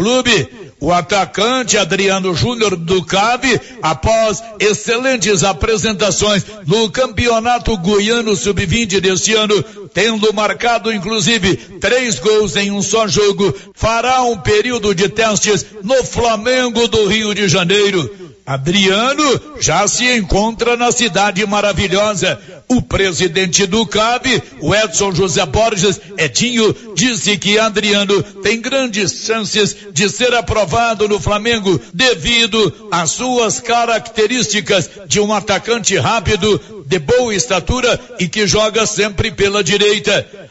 Clube. O atacante Adriano Júnior do CAV, após excelentes apresentações no Campeonato Goiano Sub-20 deste ano, tendo marcado inclusive três gols em um só jogo, fará um período de testes no Flamengo do Rio de Janeiro. Adriano já se encontra na cidade maravilhosa. O presidente do CAB, o Edson José Borges, Edinho, disse que Adriano tem grandes chances de ser aprovado no Flamengo devido às suas características de um atacante rápido, de boa estatura e que joga sempre pela direita.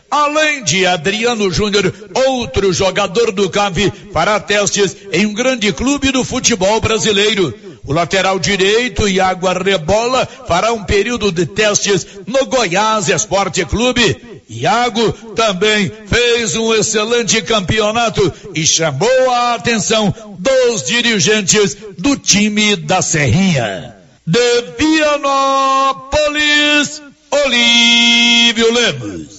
Além de Adriano Júnior, outro jogador do CAV fará testes em um grande clube do futebol brasileiro. O lateral direito, Iago Arrebola, fará um período de testes no Goiás Esporte Clube. Iago também fez um excelente campeonato e chamou a atenção dos dirigentes do time da Serrinha. De Vianópolis, Olívio Lemos.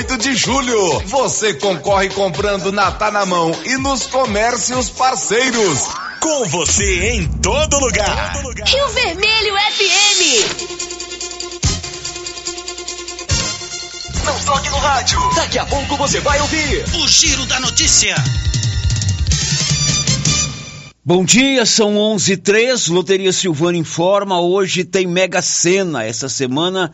8 de julho. Você concorre comprando na Tá na Mão e nos comércios parceiros. Com você em todo lugar. Todo lugar. Rio Vermelho FM. Não toque no rádio. Daqui a pouco você vai ouvir o Giro da Notícia. Bom dia, são 11 h Loteria Silvana informa. Hoje tem Mega Sena. Essa semana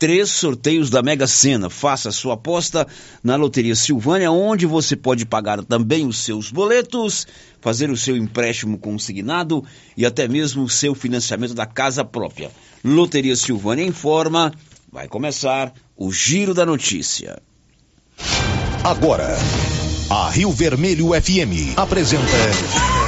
três sorteios da Mega Sena. Faça sua aposta na Loteria Silvânia, onde você pode pagar também os seus boletos, fazer o seu empréstimo consignado e até mesmo o seu financiamento da casa própria. Loteria Silvânia informa. Vai começar o Giro da Notícia. Agora, a Rio Vermelho FM apresenta.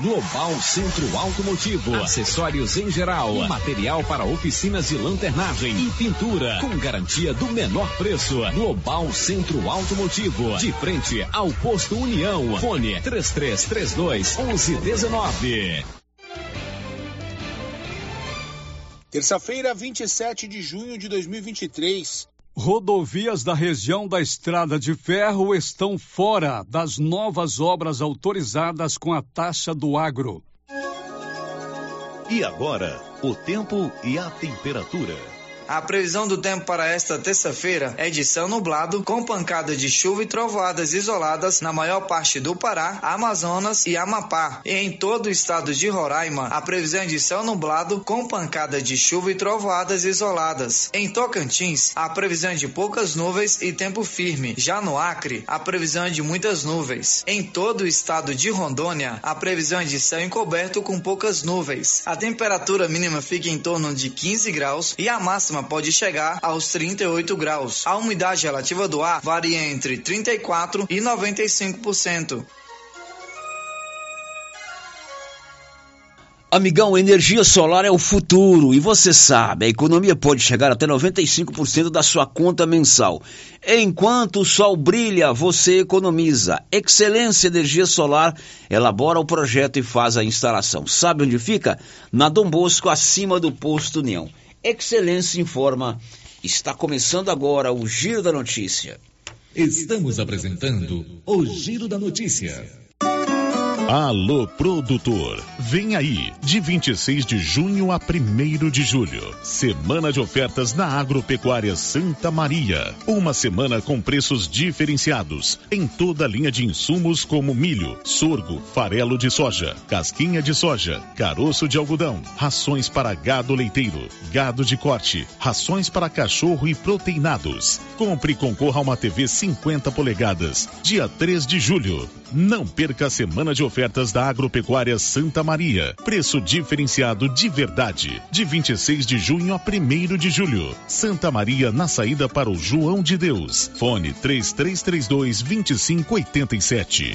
Global Centro Automotivo, acessórios em geral, material para oficinas de lanternagem e pintura, com garantia do menor preço. Global Centro Automotivo, de frente ao posto União. Fone 3332 1119. Terça-feira, 27 de junho de 2023. Rodovias da região da Estrada de Ferro estão fora das novas obras autorizadas com a taxa do agro. E agora, o tempo e a temperatura. A previsão do tempo para esta terça-feira é de céu nublado, com pancada de chuva e trovoadas isoladas na maior parte do Pará, Amazonas e Amapá. E em todo o estado de Roraima, a previsão é de céu nublado, com pancada de chuva e trovoadas isoladas. Em Tocantins, a previsão é de poucas nuvens e tempo firme. Já no Acre, a previsão é de muitas nuvens. Em todo o estado de Rondônia, a previsão é de céu encoberto com poucas nuvens. A temperatura mínima fica em torno de 15 graus e a máxima máxima pode chegar aos 38 graus. A umidade relativa do ar varia entre 34 e 95%. Amigão, energia solar é o futuro e você sabe, a economia pode chegar até 95% da sua conta mensal. Enquanto o sol brilha, você economiza. Excelência Energia Solar elabora o projeto e faz a instalação. Sabe onde fica? Na Dom Bosco, acima do posto União. Excelência informa. Está começando agora o Giro da Notícia. Estamos apresentando o Giro da Notícia. Alô, produtor. Vem aí, de 26 de junho a 1 de julho. Semana de ofertas na Agropecuária Santa Maria. Uma semana com preços diferenciados em toda a linha de insumos como milho, sorgo, farelo de soja, casquinha de soja, caroço de algodão, rações para gado leiteiro, gado de corte, rações para cachorro e proteinados. Compre e concorra a uma TV 50 polegadas, dia 3 de julho. Não perca a semana de ofertas da Agropecuária Santa Maria. Preço diferenciado de verdade. De 26 de junho a 1 de julho. Santa Maria na saída para o João de Deus. Fone 3332 2587.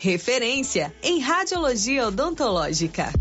referência em radiologia odontológica.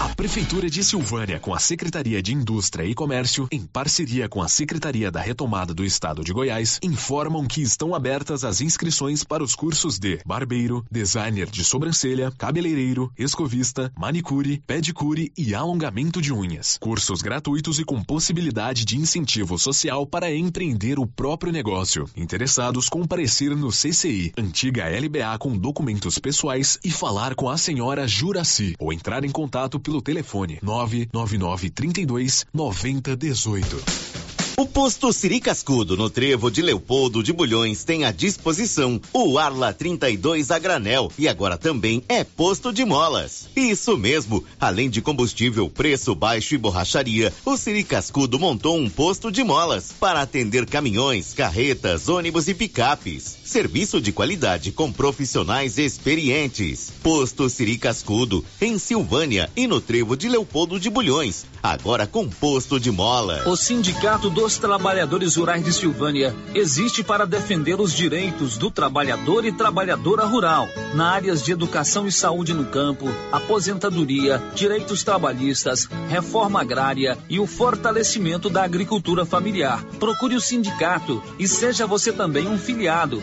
A Prefeitura de Silvânia, com a Secretaria de Indústria e Comércio, em parceria com a Secretaria da Retomada do Estado de Goiás, informam que estão abertas as inscrições para os cursos de barbeiro, designer de sobrancelha, cabeleireiro, escovista, manicure, pedicure e alongamento de unhas. Cursos gratuitos e com possibilidade de incentivo social para empreender o próprio negócio. Interessados comparecer no CCI, antiga LBA com documentos pessoais e falar com a senhora Juraci ou entrar em contato pelo telefone 999 32 90 18. O posto Siri Cascudo, no trevo de Leopoldo de Bulhões, tem à disposição o Arla 32 a granel e agora também é posto de molas. Isso mesmo, além de combustível, preço baixo e borracharia, o Siri Cascudo montou um posto de molas para atender caminhões, carretas, ônibus e picapes. Serviço de qualidade com profissionais experientes. Posto Siri Cascudo, em Silvânia e no trevo de Leopoldo de Bulhões, agora com posto de molas. O Sindicato dos Trabalhadores Rurais de Silvânia existe para defender os direitos do trabalhador e trabalhadora rural na áreas de educação e saúde no campo, aposentadoria, direitos trabalhistas, reforma agrária e o fortalecimento da agricultura familiar. Procure o sindicato e seja você também um filiado.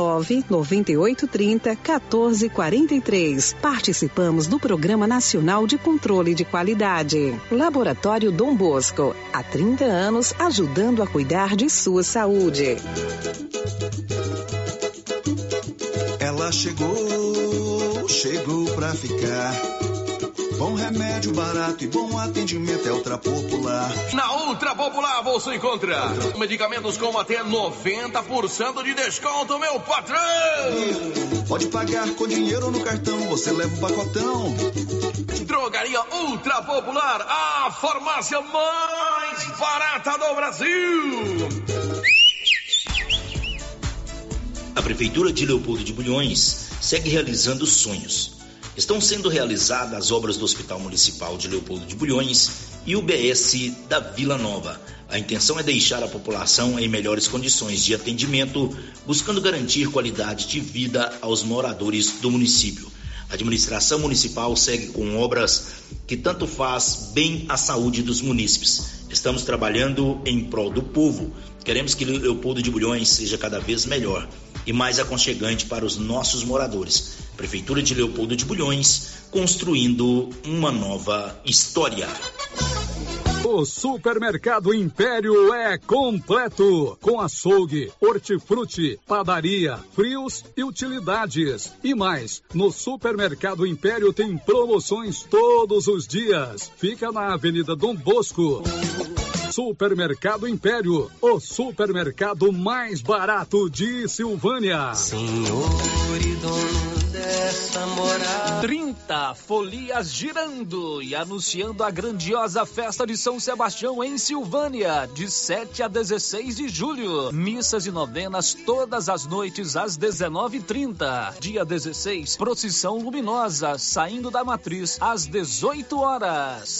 nove noventa e oito trinta quatorze quarenta e três. Participamos do Programa Nacional de Controle de Qualidade. Laboratório Dom Bosco, há 30 anos ajudando a cuidar de sua saúde. Ela chegou, chegou pra ficar Bom remédio barato e bom atendimento é Ultra Popular. Na Ultra Popular você encontra medicamentos com até 90% de desconto, meu patrão! Pode pagar com dinheiro ou no cartão, você leva o pacotão. Drogaria Ultra Popular, a farmácia mais barata do Brasil. A Prefeitura de Leopoldo de Bulhões segue realizando sonhos estão sendo realizadas as obras do Hospital Municipal de Leopoldo de Bulhões e o BS da Vila Nova. A intenção é deixar a população em melhores condições de atendimento, buscando garantir qualidade de vida aos moradores do município. A administração municipal segue com obras que tanto faz bem à saúde dos munícipes. Estamos trabalhando em prol do povo. Queremos que Leopoldo de Bulhões seja cada vez melhor e mais aconchegante para os nossos moradores. Prefeitura de Leopoldo de Bulhões, construindo uma nova história. O Supermercado Império é completo, com açougue, hortifruti, padaria, frios e utilidades. E mais, no Supermercado Império tem promoções todos os dias. Fica na Avenida Dom Bosco. Supermercado Império, o supermercado mais barato de Silvânia. Senhor e dono dessa morada. 30 folias girando e anunciando a grandiosa festa de São Sebastião em Silvânia, de 7 a 16 de julho. Missas e novenas todas as noites às 19h30. Dia 16, procissão luminosa saindo da matriz às 18 horas.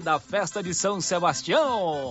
da festa de São Sebastião!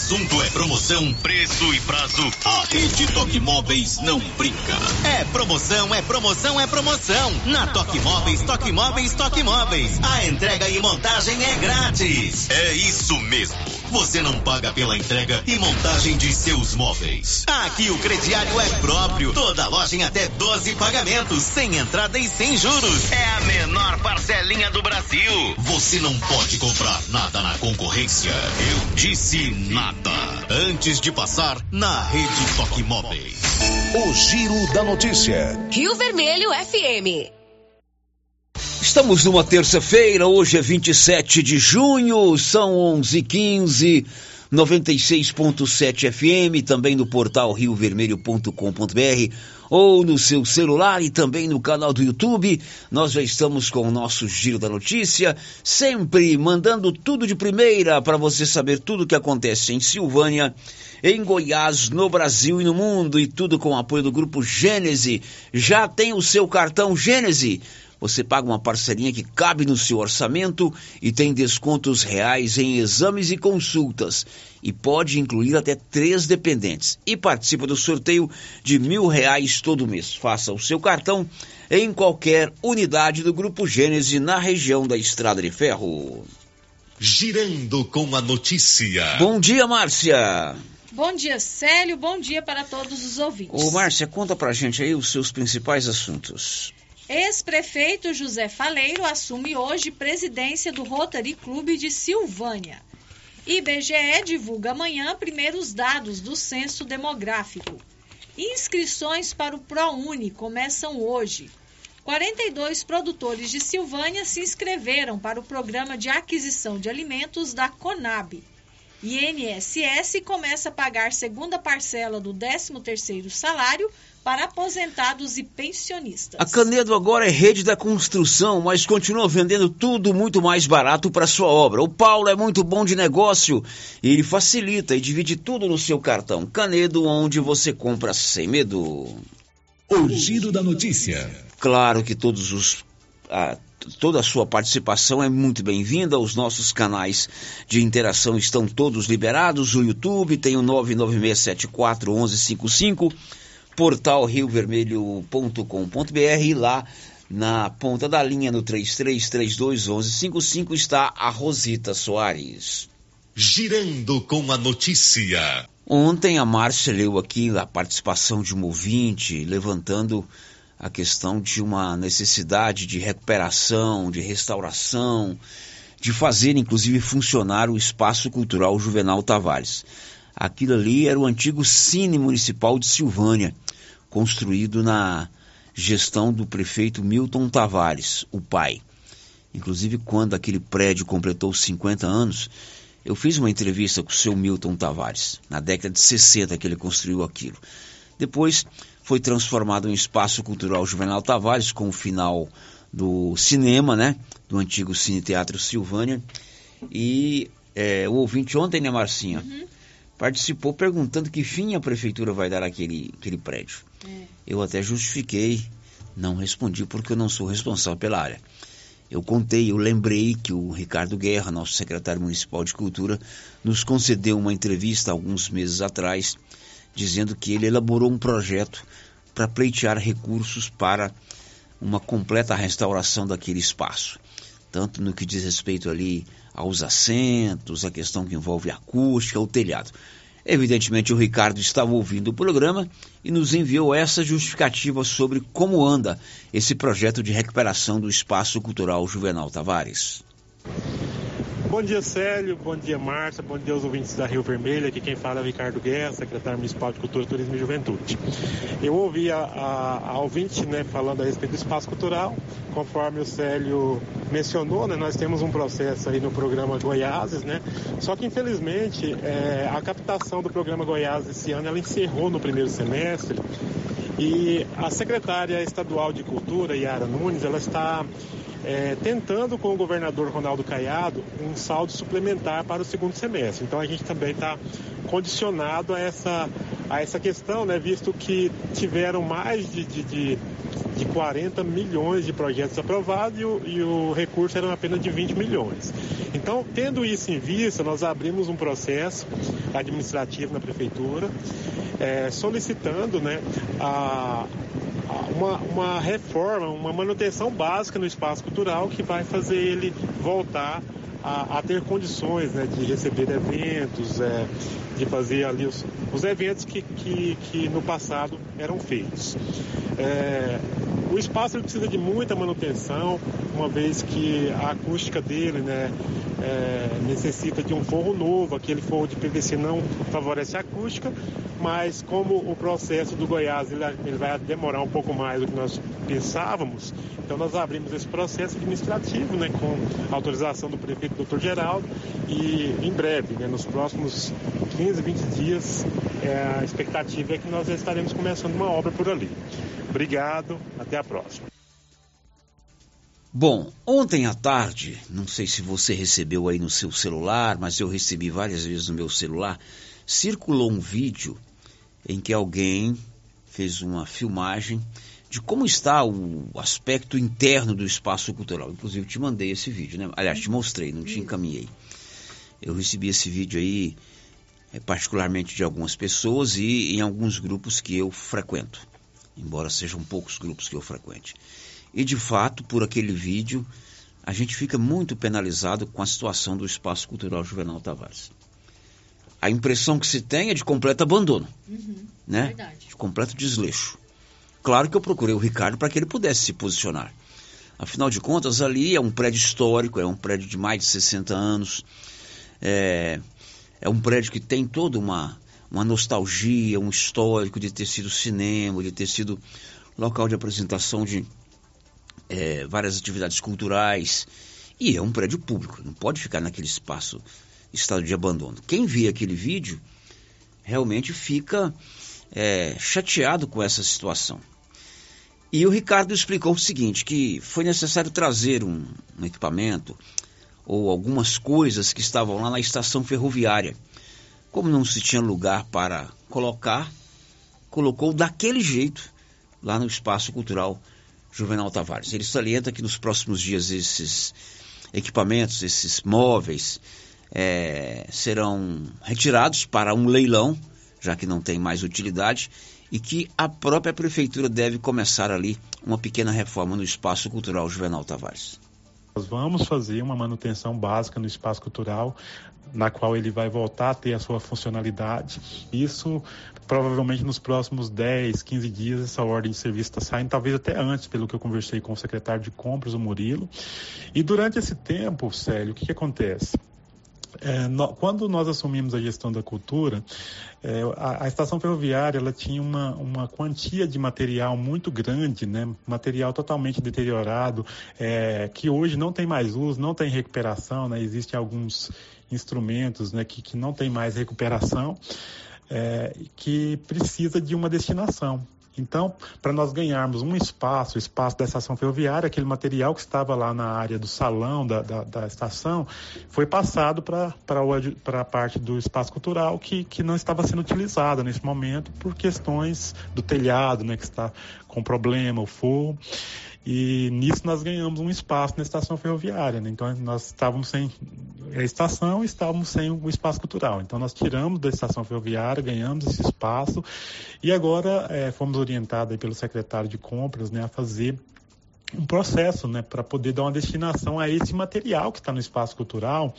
assunto é promoção, preço e prazo, a Rede Toque Móveis não brinca. É promoção, é promoção, é promoção. Na Toque Móveis, Toque Móveis, Toque Móveis. A entrega e montagem é grátis. É isso mesmo. Você não paga pela entrega e montagem de seus móveis. Aqui o crediário é próprio. Toda loja em até 12 pagamentos, sem entrada e sem juros. É a menor parcelinha do Brasil. Você não pode comprar nada na concorrência. Eu disse nada. Antes de passar na rede Toque Móveis. O Giro da Notícia. Rio Vermelho FM. Estamos numa terça-feira, hoje é 27 de junho, são 11h15, 96.7 FM, também no portal riovermelho.com.br ou no seu celular e também no canal do YouTube. Nós já estamos com o nosso Giro da Notícia, sempre mandando tudo de primeira para você saber tudo o que acontece em Silvânia, em Goiás, no Brasil e no mundo, e tudo com o apoio do Grupo Gênese. Já tem o seu cartão Gênese? Você paga uma parcelinha que cabe no seu orçamento e tem descontos reais em exames e consultas. E pode incluir até três dependentes. E participa do sorteio de mil reais todo mês. Faça o seu cartão em qualquer unidade do Grupo Gênese na região da Estrada de Ferro. Girando com a notícia. Bom dia, Márcia. Bom dia, Célio. Bom dia para todos os ouvintes. Ô, Márcia, conta pra gente aí os seus principais assuntos. Ex-prefeito José Faleiro assume hoje presidência do Rotary Clube de Silvânia. IBGE divulga amanhã primeiros dados do censo demográfico. Inscrições para o ProUni começam hoje. 42 produtores de Silvânia se inscreveram para o programa de aquisição de alimentos da Conab. INSS começa a pagar segunda parcela do 13º salário para aposentados e pensionistas. A Canedo agora é rede da construção, mas continua vendendo tudo muito mais barato para sua obra. O Paulo é muito bom de negócio e ele facilita e divide tudo no seu cartão. Canedo, onde você compra sem medo. O giro da notícia. Claro que todos os ah, toda a sua participação é muito bem-vinda. Os nossos canais de interação estão todos liberados. O YouTube tem o 996741155 portal riovermelho.com.br e lá na ponta da linha no 33321155 está a Rosita Soares. Girando com a notícia. Ontem a Márcia leu aqui a participação de um ouvinte levantando a questão de uma necessidade de recuperação, de restauração, de fazer inclusive funcionar o espaço cultural Juvenal Tavares. Aquilo ali era o antigo Cine Municipal de Silvânia, construído na gestão do prefeito Milton Tavares, o pai. Inclusive, quando aquele prédio completou 50 anos, eu fiz uma entrevista com o seu Milton Tavares, na década de 60 que ele construiu aquilo. Depois foi transformado em espaço cultural Juvenal Tavares, com o final do cinema, né? Do antigo Cine Teatro Silvânia. E é, o ouvinte ontem, né, Marcinha? Uhum participou perguntando que fim a prefeitura vai dar àquele, àquele prédio. Eu até justifiquei, não respondi porque eu não sou responsável pela área. Eu contei, eu lembrei que o Ricardo Guerra, nosso secretário municipal de cultura, nos concedeu uma entrevista alguns meses atrás, dizendo que ele elaborou um projeto para pleitear recursos para uma completa restauração daquele espaço, tanto no que diz respeito ali aos assentos, a questão que envolve a acústica, o telhado. Evidentemente, o Ricardo estava ouvindo o programa e nos enviou essa justificativa sobre como anda esse projeto de recuperação do espaço cultural Juvenal Tavares. Bom dia, Célio. Bom dia, Márcia. Bom dia aos ouvintes da Rio Vermelho. Aqui quem fala é Ricardo Guerra, secretário municipal de Cultura, Turismo e Juventude. Eu ouvi a, a, a ouvinte né, falando a respeito do espaço cultural. Conforme o Célio mencionou, né, nós temos um processo aí no programa Goiáses, né? Só que, infelizmente, é, a captação do programa Goiás esse ano ela encerrou no primeiro semestre e a secretária estadual de Cultura, Yara Nunes, ela está é, tentando com o governador Ronaldo Caiado um saldo suplementar para o segundo semestre. Então a gente também está condicionado a essa, a essa questão, né, visto que tiveram mais de, de, de, de 40 milhões de projetos aprovados e o, e o recurso era apenas de 20 milhões. Então, tendo isso em vista, nós abrimos um processo administrativo na prefeitura, é, solicitando né, a, uma, uma reforma, uma manutenção básica no espaço cultural que vai fazer ele voltar a, a ter condições né, de receber eventos, é, de fazer ali os, os eventos que, que, que, no passado eram feitos. É, o espaço precisa de muita manutenção, uma vez que a acústica dele né, é, necessita de um forro novo, aquele forro de PVC não favorece a acústica, mas como o processo do Goiás ele, ele vai demorar um pouco mais do que nós pensávamos, então nós abrimos esse processo administrativo né, com autorização do prefeito doutor Geraldo e em breve, né, nos próximos 15, 20 dias, é, a expectativa é que nós já estaremos começando uma obra por ali. Obrigado, até a próxima. Bom, ontem à tarde, não sei se você recebeu aí no seu celular, mas eu recebi várias vezes no meu celular, circulou um vídeo em que alguém fez uma filmagem de como está o aspecto interno do espaço cultural. Inclusive, te mandei esse vídeo, né? Aliás, te mostrei, não te encaminhei. Eu recebi esse vídeo aí, particularmente de algumas pessoas e em alguns grupos que eu frequento, embora sejam poucos grupos que eu frequente. E de fato, por aquele vídeo, a gente fica muito penalizado com a situação do espaço cultural Juvenal Tavares a impressão que se tem é de completo abandono, uhum, né? Verdade. De completo desleixo. Claro que eu procurei o Ricardo para que ele pudesse se posicionar. Afinal de contas, ali é um prédio histórico, é um prédio de mais de 60 anos, é, é um prédio que tem toda uma, uma nostalgia, um histórico de ter sido cinema, de ter sido local de apresentação de é, várias atividades culturais. E é um prédio público, não pode ficar naquele espaço estado de abandono. Quem vê aquele vídeo realmente fica é, chateado com essa situação. E o Ricardo explicou o seguinte, que foi necessário trazer um, um equipamento ou algumas coisas que estavam lá na estação ferroviária. Como não se tinha lugar para colocar, colocou daquele jeito lá no Espaço Cultural Juvenal Tavares. Ele salienta que nos próximos dias esses equipamentos, esses móveis, é, serão retirados para um leilão, já que não tem mais utilidade, e que a própria prefeitura deve começar ali uma pequena reforma no espaço cultural Juvenal Tavares. Nós vamos fazer uma manutenção básica no espaço cultural, na qual ele vai voltar a ter a sua funcionalidade. Isso provavelmente nos próximos 10, 15 dias essa ordem de serviço está saindo, talvez até antes, pelo que eu conversei com o secretário de compras, o Murilo. E durante esse tempo, Célio, o que, que acontece? É, no, quando nós assumimos a gestão da cultura, é, a, a, estação ferroviária ela tinha uma, uma quantia de material muito grande, né? material totalmente deteriorado, é, que hoje não tem mais uso, não tem recuperação, né? existem alguns instrumentos né, que, que não tem mais recuperação, é, que precisa de uma destinação. Então, para nós ganharmos um espaço, o espaço da estação ferroviária, aquele material que estava lá na área do salão da, da, da estação, foi passado para a parte do espaço cultural que, que não estava sendo utilizada nesse momento por questões do telhado, né, que está com problema, o forro. E nisso nós ganhamos um espaço na estação ferroviária. Né? Então nós estávamos sem a estação e estávamos sem o espaço cultural. Então nós tiramos da estação ferroviária, ganhamos esse espaço e agora é, fomos orientados pelo secretário de compras né, a fazer um processo né, para poder dar uma destinação a esse material que está no espaço cultural,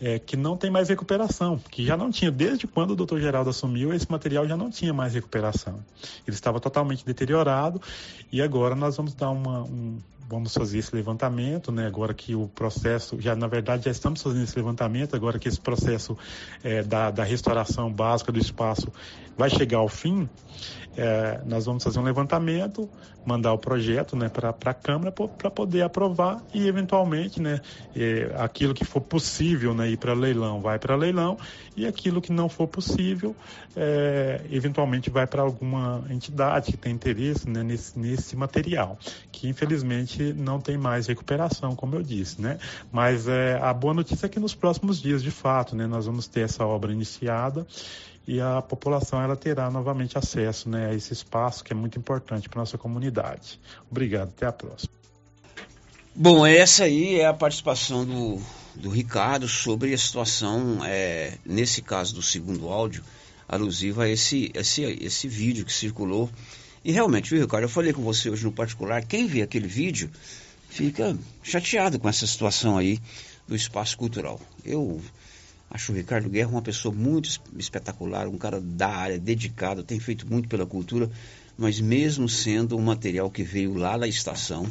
é, que não tem mais recuperação, que já não tinha, desde quando o doutor Geraldo assumiu, esse material já não tinha mais recuperação. Ele estava totalmente deteriorado e agora nós vamos dar uma, um, vamos fazer esse levantamento, né? Agora que o processo, já na verdade já estamos fazendo esse levantamento, agora que esse processo é, da, da restauração básica do espaço vai chegar ao fim, é, nós vamos fazer um levantamento, mandar o projeto né, para a Câmara para poder aprovar e, eventualmente, né, é, aquilo que for possível né, ir para leilão, vai para leilão e aquilo que não for possível, é, eventualmente vai para alguma entidade que tem interesse né, nesse, nesse material, que infelizmente não tem mais recuperação, como eu disse. Né? Mas é, a boa notícia é que nos próximos dias, de fato, né, nós vamos ter essa obra iniciada e a população ela terá novamente acesso né, a esse espaço que é muito importante para nossa comunidade. Obrigado, até a próxima. Bom, essa aí é a participação do, do Ricardo sobre a situação, é, nesse caso do segundo áudio, alusiva a esse, esse, esse vídeo que circulou E realmente, viu, Ricardo, eu falei com você hoje no particular, quem vê aquele vídeo fica chateado com essa situação aí do espaço cultural. Eu acho o Ricardo Guerra uma pessoa muito espetacular, um cara da área, dedicado, tem feito muito pela cultura, mas mesmo sendo um material que veio lá da estação,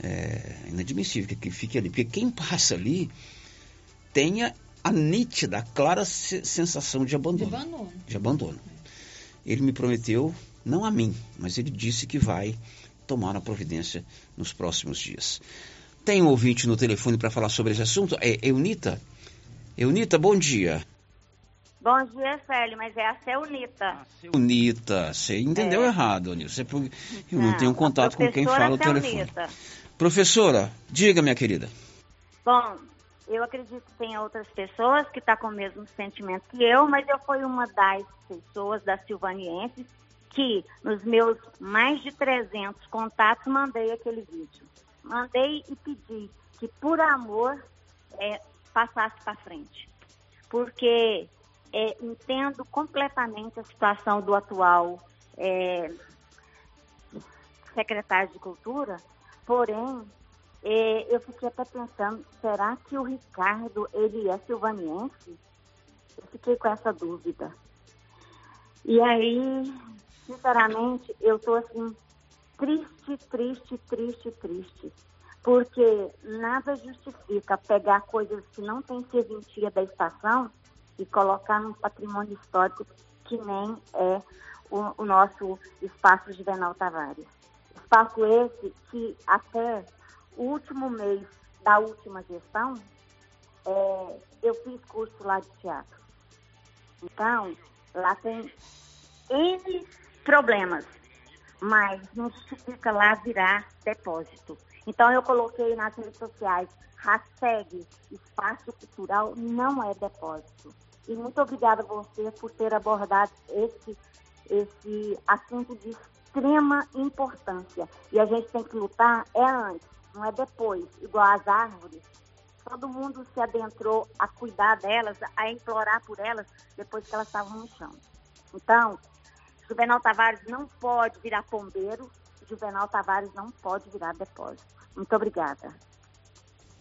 é inadmissível que fique ali. Porque quem passa ali tenha a nítida, a clara sensação de abandono. De abandono. De abandono. Ele me prometeu, não a mim, mas ele disse que vai tomar a providência nos próximos dias. Tem um ouvinte no telefone para falar sobre esse assunto? É Eunita? Eunita, bom dia. Bom dia, Célio, mas é a Seunita. Seunita, você entendeu é. errado, Nilson. Eu não, não tenho contato com quem fala o telefone. Professora, diga, minha querida. Bom, eu acredito que tem outras pessoas que estão tá com o mesmo sentimento que eu, mas eu fui uma das pessoas, das silvanienses, que nos meus mais de 300 contatos mandei aquele vídeo. Mandei e pedi que, por amor, é, passasse para frente. Porque é, entendo completamente a situação do atual é, secretário de Cultura, Porém, é, eu fiquei até pensando, será que o Ricardo, ele é silvaniense? Eu fiquei com essa dúvida. E aí, sinceramente, eu estou assim, triste, triste, triste, triste. Porque nada justifica pegar coisas que não têm serventia da estação e colocar num patrimônio histórico que nem é o, o nosso espaço Juvenal Tavares. Espaço esse que até o último mês da última gestão, é, eu fiz curso lá de teatro. Então, lá tem N problemas, mas não justifica lá virar depósito. Então, eu coloquei nas redes sociais, hashtag espaço cultural não é depósito. E muito obrigada a você por ter abordado esse, esse assunto de extrema importância. E a gente tem que lutar é antes, não é depois, igual as árvores. Todo mundo se adentrou a cuidar delas, a implorar por elas, depois que elas estavam no chão. Então, Juvenal Tavares não pode virar pombeiro, Juvenal Tavares não pode virar depósito. Muito obrigada.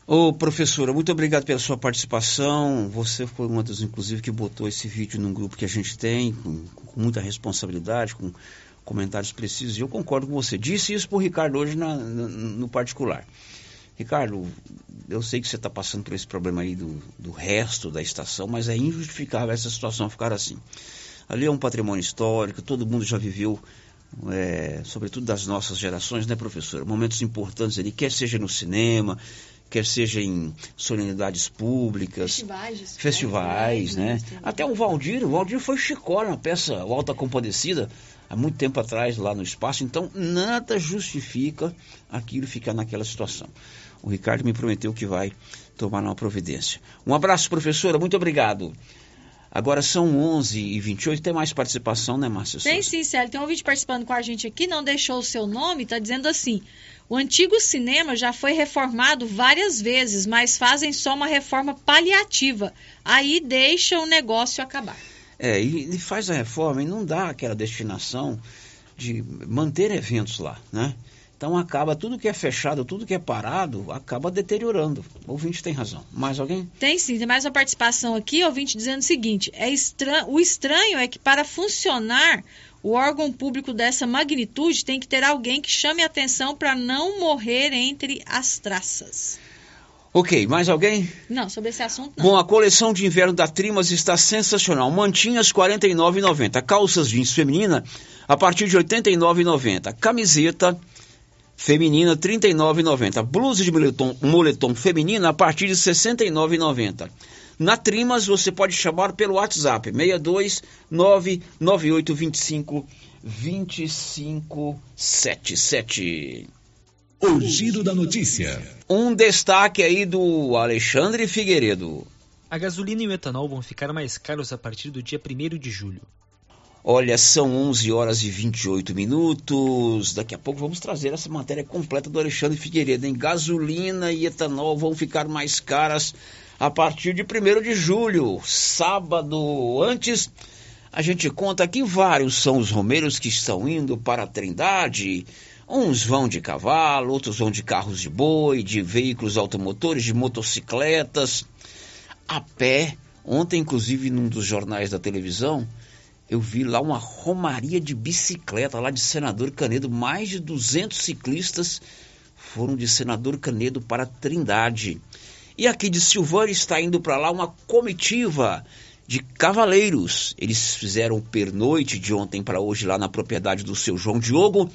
Ô, professora, muito obrigado pela sua participação. Você foi uma das, inclusive, que botou esse vídeo num grupo que a gente tem, com, com muita responsabilidade, com comentários precisos. E eu concordo com você. Disse isso para o Ricardo hoje na, no, no particular. Ricardo, eu sei que você está passando por esse problema aí do, do resto da estação, mas é injustificável essa situação ficar assim. Ali é um patrimônio histórico, todo mundo já viveu, é, sobretudo das nossas gerações, né, professor? Momentos importantes ali, quer seja no cinema, quer seja em solenidades públicas, festivais, festivais né? Até o Valdir, o Valdir foi Chicó na peça O Alta Compadecida, há muito tempo atrás lá no espaço, então nada justifica aquilo ficar naquela situação. O Ricardo me prometeu que vai tomar uma providência. Um abraço, professora, muito obrigado. Agora são 11h28, tem mais participação, né, Márcia? Tem sim, Célio. Tem um vídeo participando com a gente aqui, não deixou o seu nome, está dizendo assim: o antigo cinema já foi reformado várias vezes, mas fazem só uma reforma paliativa. Aí deixa o negócio acabar. É, e, e faz a reforma e não dá aquela destinação de manter eventos lá, né? Então acaba tudo que é fechado, tudo que é parado, acaba deteriorando. O ouvinte tem razão. Mais alguém? Tem sim, tem mais uma participação aqui, ouvinte dizendo o seguinte: é estranho, o estranho é que para funcionar o órgão público dessa magnitude tem que ter alguém que chame atenção para não morrer entre as traças. Ok, mais alguém? Não, sobre esse assunto não. Bom, a coleção de inverno da Trimas está sensacional. Mantinhas R$ 49,90. Calças jeans feminina a partir de R$ 89,90. Camiseta feminina R$ 39,90. Blusa de moletom, moletom feminina a partir de R$ 69,90. Na Trimas você pode chamar pelo WhatsApp 62 99825 2577. O giro da notícia. Um destaque aí do Alexandre Figueiredo. A gasolina e o etanol vão ficar mais caros a partir do dia 1 de julho. Olha, são 11 horas e 28 minutos. Daqui a pouco vamos trazer essa matéria completa do Alexandre Figueiredo. Em gasolina e etanol vão ficar mais caras a partir de 1 de julho, sábado. Antes, a gente conta que vários são os romeiros que estão indo para a Trindade. Uns vão de cavalo, outros vão de carros de boi, de veículos automotores, de motocicletas, a pé. Ontem, inclusive, num dos jornais da televisão, eu vi lá uma romaria de bicicleta lá de Senador Canedo. Mais de 200 ciclistas foram de Senador Canedo para Trindade. E aqui de Silvânia está indo para lá uma comitiva de cavaleiros. Eles fizeram pernoite de ontem para hoje lá na propriedade do seu João Diogo,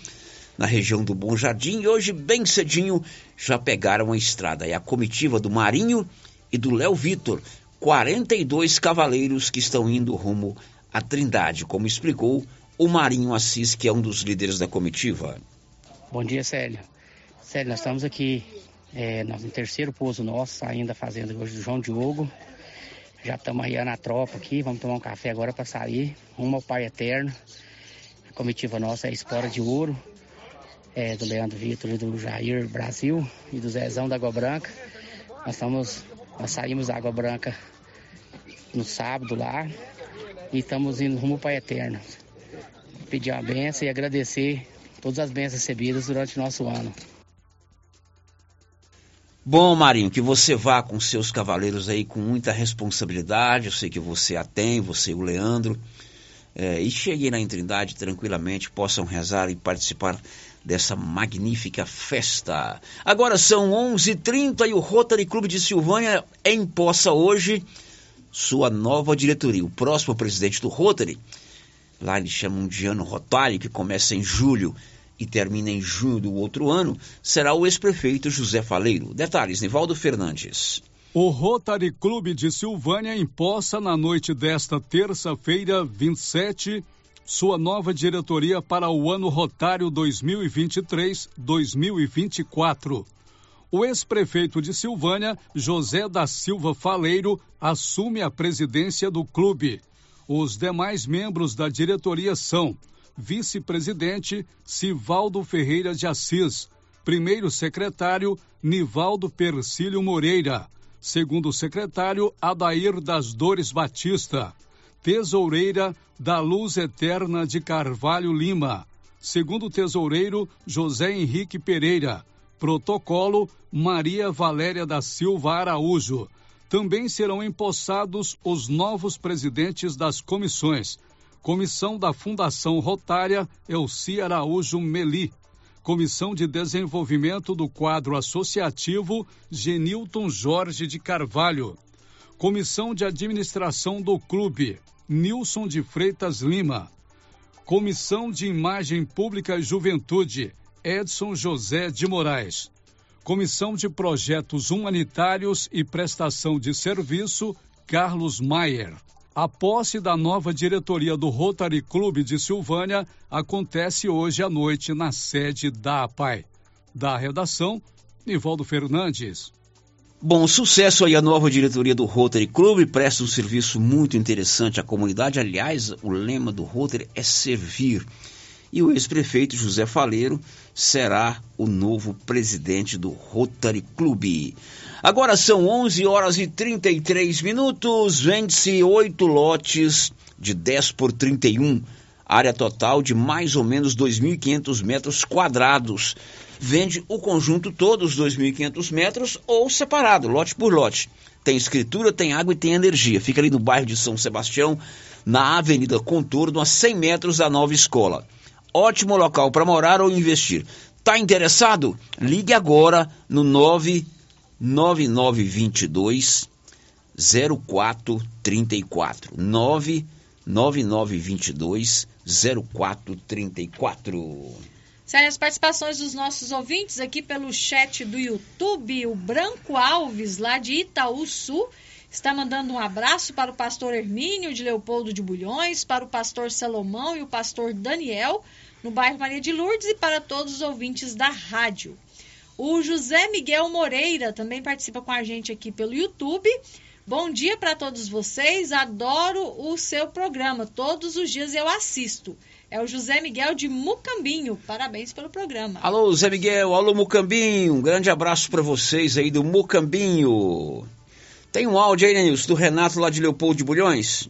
na região do Bom Jardim, e hoje, bem cedinho, já pegaram a estrada. É a comitiva do Marinho e do Léo Vitor, 42 cavaleiros que estão indo rumo à Trindade, como explicou o Marinho Assis, que é um dos líderes da comitiva. Bom dia, Célio. Célio, nós estamos aqui é, no terceiro pouso nosso, saindo da fazenda hoje do João Diogo. Já estamos aí na tropa aqui, vamos tomar um café agora para sair, rumo ao Pai Eterno. A comitiva nossa é a Espora de Ouro, é, do Leandro Vitor e do Jair Brasil e do Zezão da Água Branca. Nós, estamos, nós saímos da Água Branca no sábado lá e estamos indo rumo ao Pai Eterno. Pedir uma benção e agradecer todas as bênçãos recebidas durante o nosso ano. Bom, Marinho, que você vá com seus cavaleiros aí com muita responsabilidade. Eu sei que você a tem, você e o Leandro. É, e cheguem na Trindade tranquilamente, possam rezar e participar dessa magnífica festa. Agora são 11:30 h 30 e o Rotary Clube de Silvânia empossa hoje sua nova diretoria. O próximo presidente do Rotary, lá eles chamam de ano Rotary, que começa em julho e termina em junho do outro ano, será o ex-prefeito José Faleiro. Detalhes, Nivaldo Fernandes. O Rotary Clube de Silvânia empossa na noite desta terça-feira, 27, sua nova diretoria para o ano rotário 2023-2024. O ex-prefeito de Silvânia, José da Silva Faleiro, assume a presidência do clube. Os demais membros da diretoria são vice-presidente Sivaldo Ferreira de Assis, primeiro secretário Nivaldo Persílio Moreira, segundo secretário Adair das Dores Batista, tesoureira da Luz Eterna de Carvalho Lima, segundo tesoureiro José Henrique Pereira, protocolo Maria Valéria da Silva Araújo. Também serão empossados os novos presidentes das comissões Comissão da Fundação Rotária Elci Araújo Meli. Comissão de Desenvolvimento do Quadro Associativo Genilton Jorge de Carvalho. Comissão de Administração do Clube Nilson de Freitas Lima. Comissão de Imagem Pública e Juventude Edson José de Moraes. Comissão de Projetos Humanitários e Prestação de Serviço Carlos Maier. A posse da nova diretoria do Rotary Clube de Silvânia acontece hoje à noite na sede da APAI. Da redação, Nivaldo Fernandes. Bom, sucesso aí a nova diretoria do Rotary Clube, presta um serviço muito interessante à comunidade. Aliás, o lema do Rotary é servir. E o ex-prefeito José Faleiro será o novo presidente do Rotary Clube. Agora são 11 horas e 33 minutos. Vende-se oito lotes de 10 por 31, área total de mais ou menos 2.500 metros quadrados. Vende o conjunto todo, os 2.500 metros, ou separado, lote por lote. Tem escritura, tem água e tem energia. Fica ali no bairro de São Sebastião, na Avenida Contorno, a 100 metros da nova escola. Ótimo local para morar ou investir. Tá interessado? Ligue agora no 9 9922 0434 99922 0434 Sério, as participações dos nossos ouvintes aqui pelo chat do YouTube, o Branco Alves, lá de Itaú Sul, está mandando um abraço para o pastor Hermínio de Leopoldo de Bulhões, para o pastor Salomão e o pastor Daniel, no bairro Maria de Lourdes, e para todos os ouvintes da rádio. O José Miguel Moreira também participa com a gente aqui pelo YouTube. Bom dia para todos vocês. Adoro o seu programa. Todos os dias eu assisto. É o José Miguel de Mucambinho. Parabéns pelo programa. Alô, Zé Miguel. Alô, Mucambinho. Um grande abraço para vocês aí do Mucambinho. Tem um áudio aí, né, Nilson, do Renato lá de Leopoldo de Bulhões?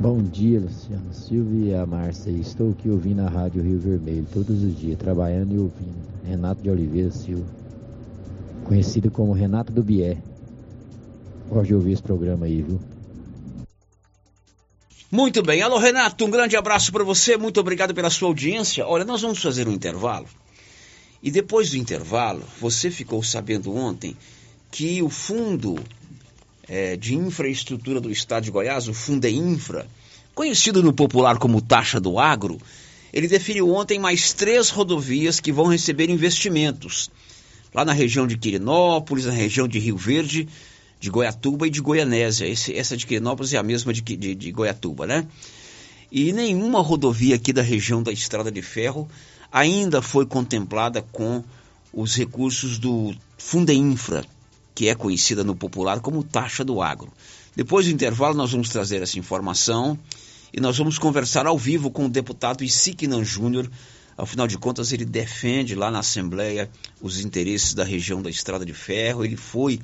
Bom dia, Luciano Silva e a Márcia. Estou aqui ouvindo a Rádio Rio Vermelho todos os dias, trabalhando e ouvindo. Renato de Oliveira Silva, conhecido como Renato do Bié. Gosto de ouvir esse programa aí, viu? Muito bem. Alô, Renato, um grande abraço para você. Muito obrigado pela sua audiência. Olha, nós vamos fazer um intervalo. E depois do intervalo, você ficou sabendo ontem que o Fundo é, de Infraestrutura do Estado de Goiás, o Fundeinfra, conhecido no popular como Taxa do Agro, ele definiu ontem mais três rodovias que vão receber investimentos. Lá na região de Quirinópolis, na região de Rio Verde, de Goiatuba e de Goianésia. Esse, essa de Quirinópolis é a mesma de, de, de Goiatuba, né? E nenhuma rodovia aqui da região da Estrada de Ferro ainda foi contemplada com os recursos do Fundeinfra, que é conhecida no popular como taxa do agro. Depois do intervalo, nós vamos trazer essa informação e nós vamos conversar ao vivo com o deputado Isiknan Júnior. Afinal de contas, ele defende lá na Assembleia os interesses da região da Estrada de Ferro. Ele foi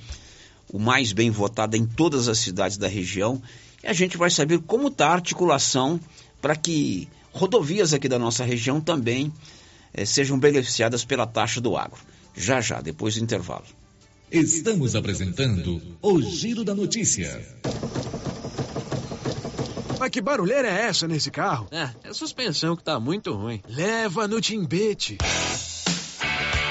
o mais bem votado em todas as cidades da região. E a gente vai saber como está a articulação para que rodovias aqui da nossa região também eh, sejam beneficiadas pela taxa do agro. Já já, depois do intervalo. Estamos apresentando o Giro da Notícia. Mas que barulheira é essa nesse carro? É, é a suspensão que tá muito ruim. Leva no Timbete.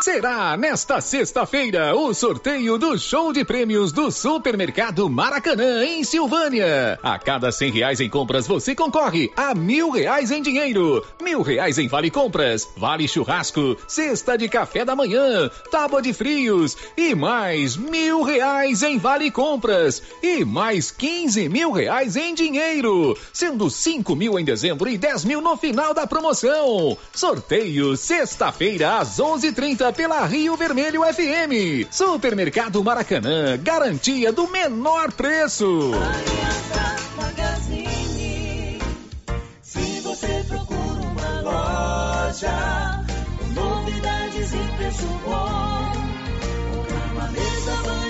Será nesta sexta-feira o sorteio do show de prêmios do Supermercado Maracanã, em Silvânia. A cada cem reais em compras, você concorre a mil reais em dinheiro, mil reais em vale compras, vale churrasco, cesta de café da manhã, tábua de frios e mais mil reais em vale compras e mais quinze mil reais em dinheiro, sendo cinco mil em dezembro e dez mil no final da promoção. Sorteio sexta-feira às onze trinta pela Rio Vermelho FM. Supermercado Maracanã, garantia do menor preço. Se você procura uma loja, novidades e preço bom, uma mesa, banho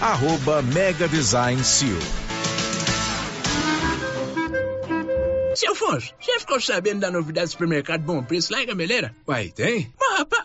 arroba Mega Design Seal. Seu Afonso, você ficou sabendo da novidade do supermercado Bom Preço lá em Gameleira? Uai, tem? Mas, rapaz,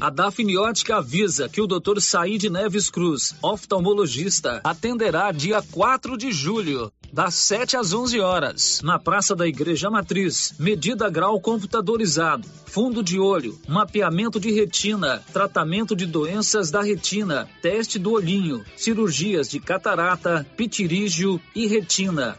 A Dafniótica avisa que o Dr. Said Neves Cruz, oftalmologista, atenderá dia 4 de julho, das 7 às 11 horas, na Praça da Igreja Matriz. Medida grau computadorizado, fundo de olho, mapeamento de retina, tratamento de doenças da retina, teste do olhinho, cirurgias de catarata, pitirígio e retina.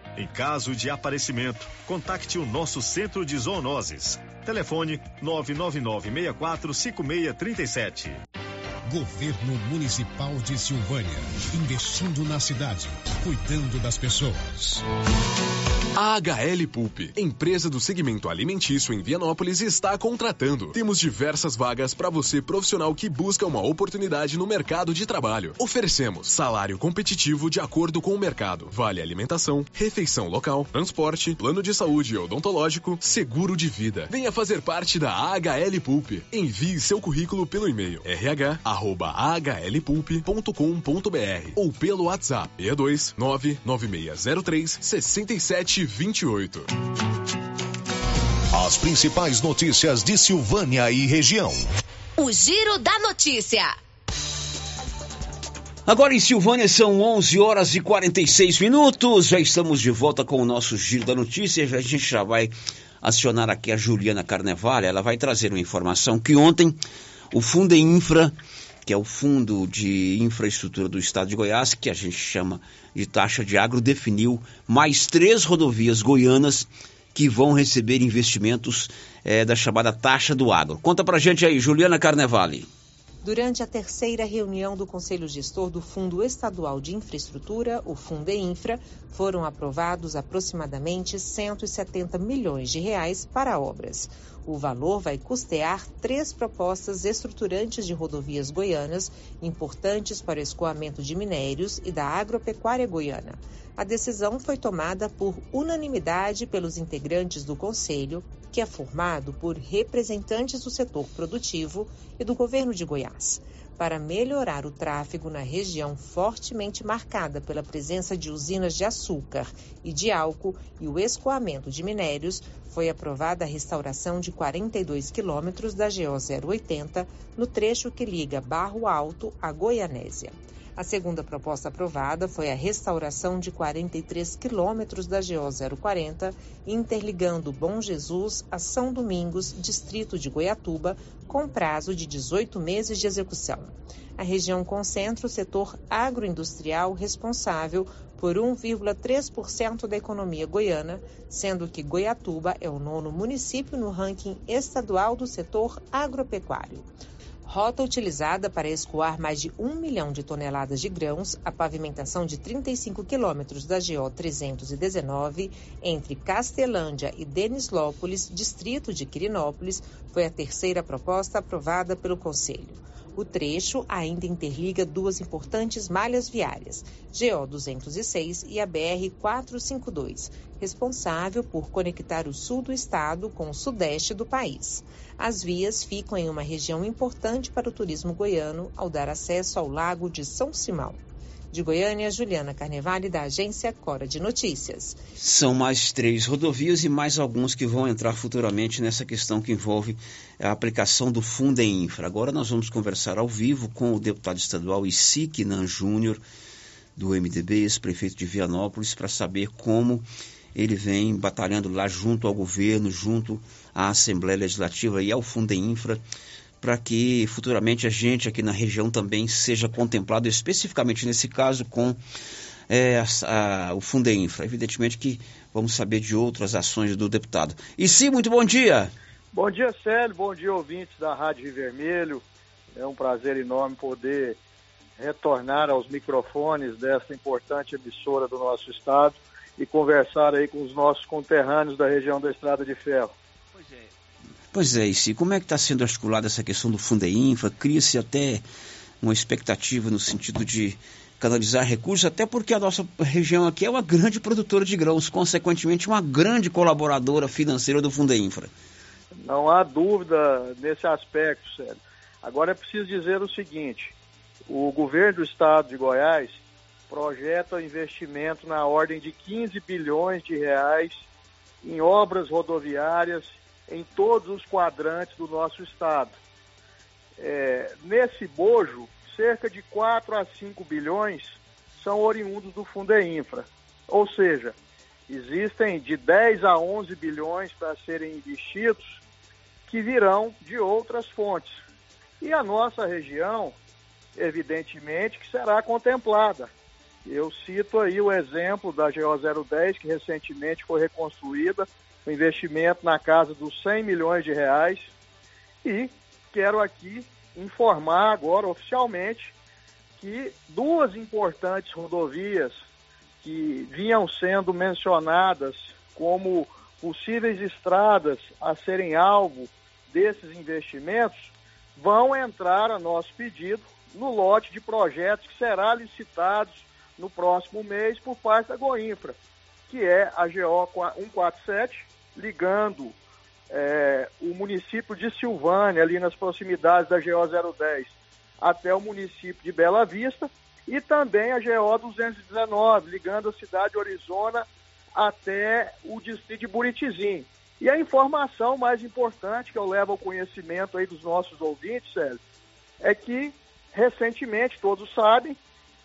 Em caso de aparecimento, contacte o nosso centro de zoonoses. Telefone 999 64 5637. Governo Municipal de Silvânia, investindo na cidade, cuidando das pessoas. A HL Pulp, empresa do segmento alimentício em Vianópolis, está contratando. Temos diversas vagas para você profissional que busca uma oportunidade no mercado de trabalho. Oferecemos salário competitivo de acordo com o mercado, vale alimentação, refeição local, transporte, plano de saúde odontológico, seguro de vida. Venha fazer parte da HL Pulp. Envie seu currículo pelo e-mail rh@hlpulp.com.br ou pelo WhatsApp 62 99603 6728. As principais notícias de Silvânia e região. O Giro da Notícia. Agora em Silvânia são 11 horas e 46 minutos. Já estamos de volta com o nosso Giro da Notícia. A gente já vai acionar aqui a Juliana Carnevale. Ela vai trazer uma informação que ontem o Fundo Infra, que é o Fundo de Infraestrutura do Estado de Goiás, que a gente chama de taxa de agro, definiu mais três rodovias goianas que vão receber investimentos é, da chamada taxa do agro. Conta pra gente aí, Juliana Carnevale. Durante a terceira reunião do Conselho Gestor do Fundo Estadual de Infraestrutura, o Fundeinfra, foram aprovados aproximadamente 170 milhões de reais para obras. O valor vai custear três propostas estruturantes de rodovias goianas, importantes para o escoamento de minérios e da agropecuária goiana. A decisão foi tomada por unanimidade pelos integrantes do Conselho, que é formado por representantes do setor produtivo e do governo de Goiás. Para melhorar o tráfego na região fortemente marcada pela presença de usinas de açúcar e de álcool e o escoamento de minérios, foi aprovada a restauração de 42 quilômetros da GO 080 no trecho que liga Barro Alto a Goianésia. A segunda proposta aprovada foi a restauração de 43 quilômetros da GO 040, interligando Bom Jesus a São Domingos, distrito de Goiatuba, com prazo de 18 meses de execução. A região concentra o setor agroindustrial responsável por 1,3% da economia goiana, sendo que Goiatuba é o nono município no ranking estadual do setor agropecuário rota utilizada para escoar mais de um milhão de toneladas de grãos, a pavimentação de 35 quilômetros da GO 319 entre Castelândia e Denislópolis, distrito de Quirinópolis, foi a terceira proposta aprovada pelo Conselho. O trecho ainda interliga duas importantes malhas viárias, GO 206 e a BR 452, responsável por conectar o sul do estado com o sudeste do país. As vias ficam em uma região importante para o turismo goiano ao dar acesso ao Lago de São Simão. De Goiânia, Juliana Carnevale, da agência Cora de Notícias. São mais três rodovias e mais alguns que vão entrar futuramente nessa questão que envolve a aplicação do Fundem Infra. Agora nós vamos conversar ao vivo com o deputado estadual Isique Nan Júnior, do MDB, ex-prefeito de Vianópolis, para saber como ele vem batalhando lá junto ao governo, junto à Assembleia Legislativa e ao Fundem Infra para que futuramente a gente aqui na região também seja contemplado, especificamente nesse caso, com é, a, a, o Fundeinfra. Evidentemente que vamos saber de outras ações do deputado. E sim, muito bom dia. Bom dia, Célio. Bom dia, ouvintes da Rádio Rio Vermelho. É um prazer enorme poder retornar aos microfones dessa importante emissora do nosso estado e conversar aí com os nossos conterrâneos da região da Estrada de Ferro. Pois é, e como é que está sendo articulada essa questão do Fundeinfra? Cria-se até uma expectativa no sentido de canalizar recursos, até porque a nossa região aqui é uma grande produtora de grãos, consequentemente uma grande colaboradora financeira do Fundeinfra. Não há dúvida nesse aspecto, Sérgio. Agora é preciso dizer o seguinte, o governo do estado de Goiás projeta investimento na ordem de 15 bilhões de reais em obras rodoviárias em todos os quadrantes do nosso estado. é, nesse bojo, cerca de 4 a 5 bilhões são oriundos do Fundeinfra. Ou seja, existem de 10 a 11 bilhões para serem investidos que virão de outras fontes. E a nossa região, evidentemente, que será contemplada. Eu cito aí o exemplo da GO 010, que recentemente foi reconstruída, um investimento na casa dos 100 milhões de reais. E quero aqui informar agora oficialmente que duas importantes rodovias que vinham sendo mencionadas como possíveis estradas a serem alvo desses investimentos vão entrar a nosso pedido no lote de projetos que será licitados no próximo mês por parte da Goinfra, que é a GO 147, ligando é, o município de Silvânia, ali nas proximidades da GO 010, até o município de Bela Vista, e também a GO 219, ligando a cidade de Arizona até o distrito de Buritizinho. E a informação mais importante que eu levo ao conhecimento aí dos nossos ouvintes, Célio, é que recentemente, todos sabem,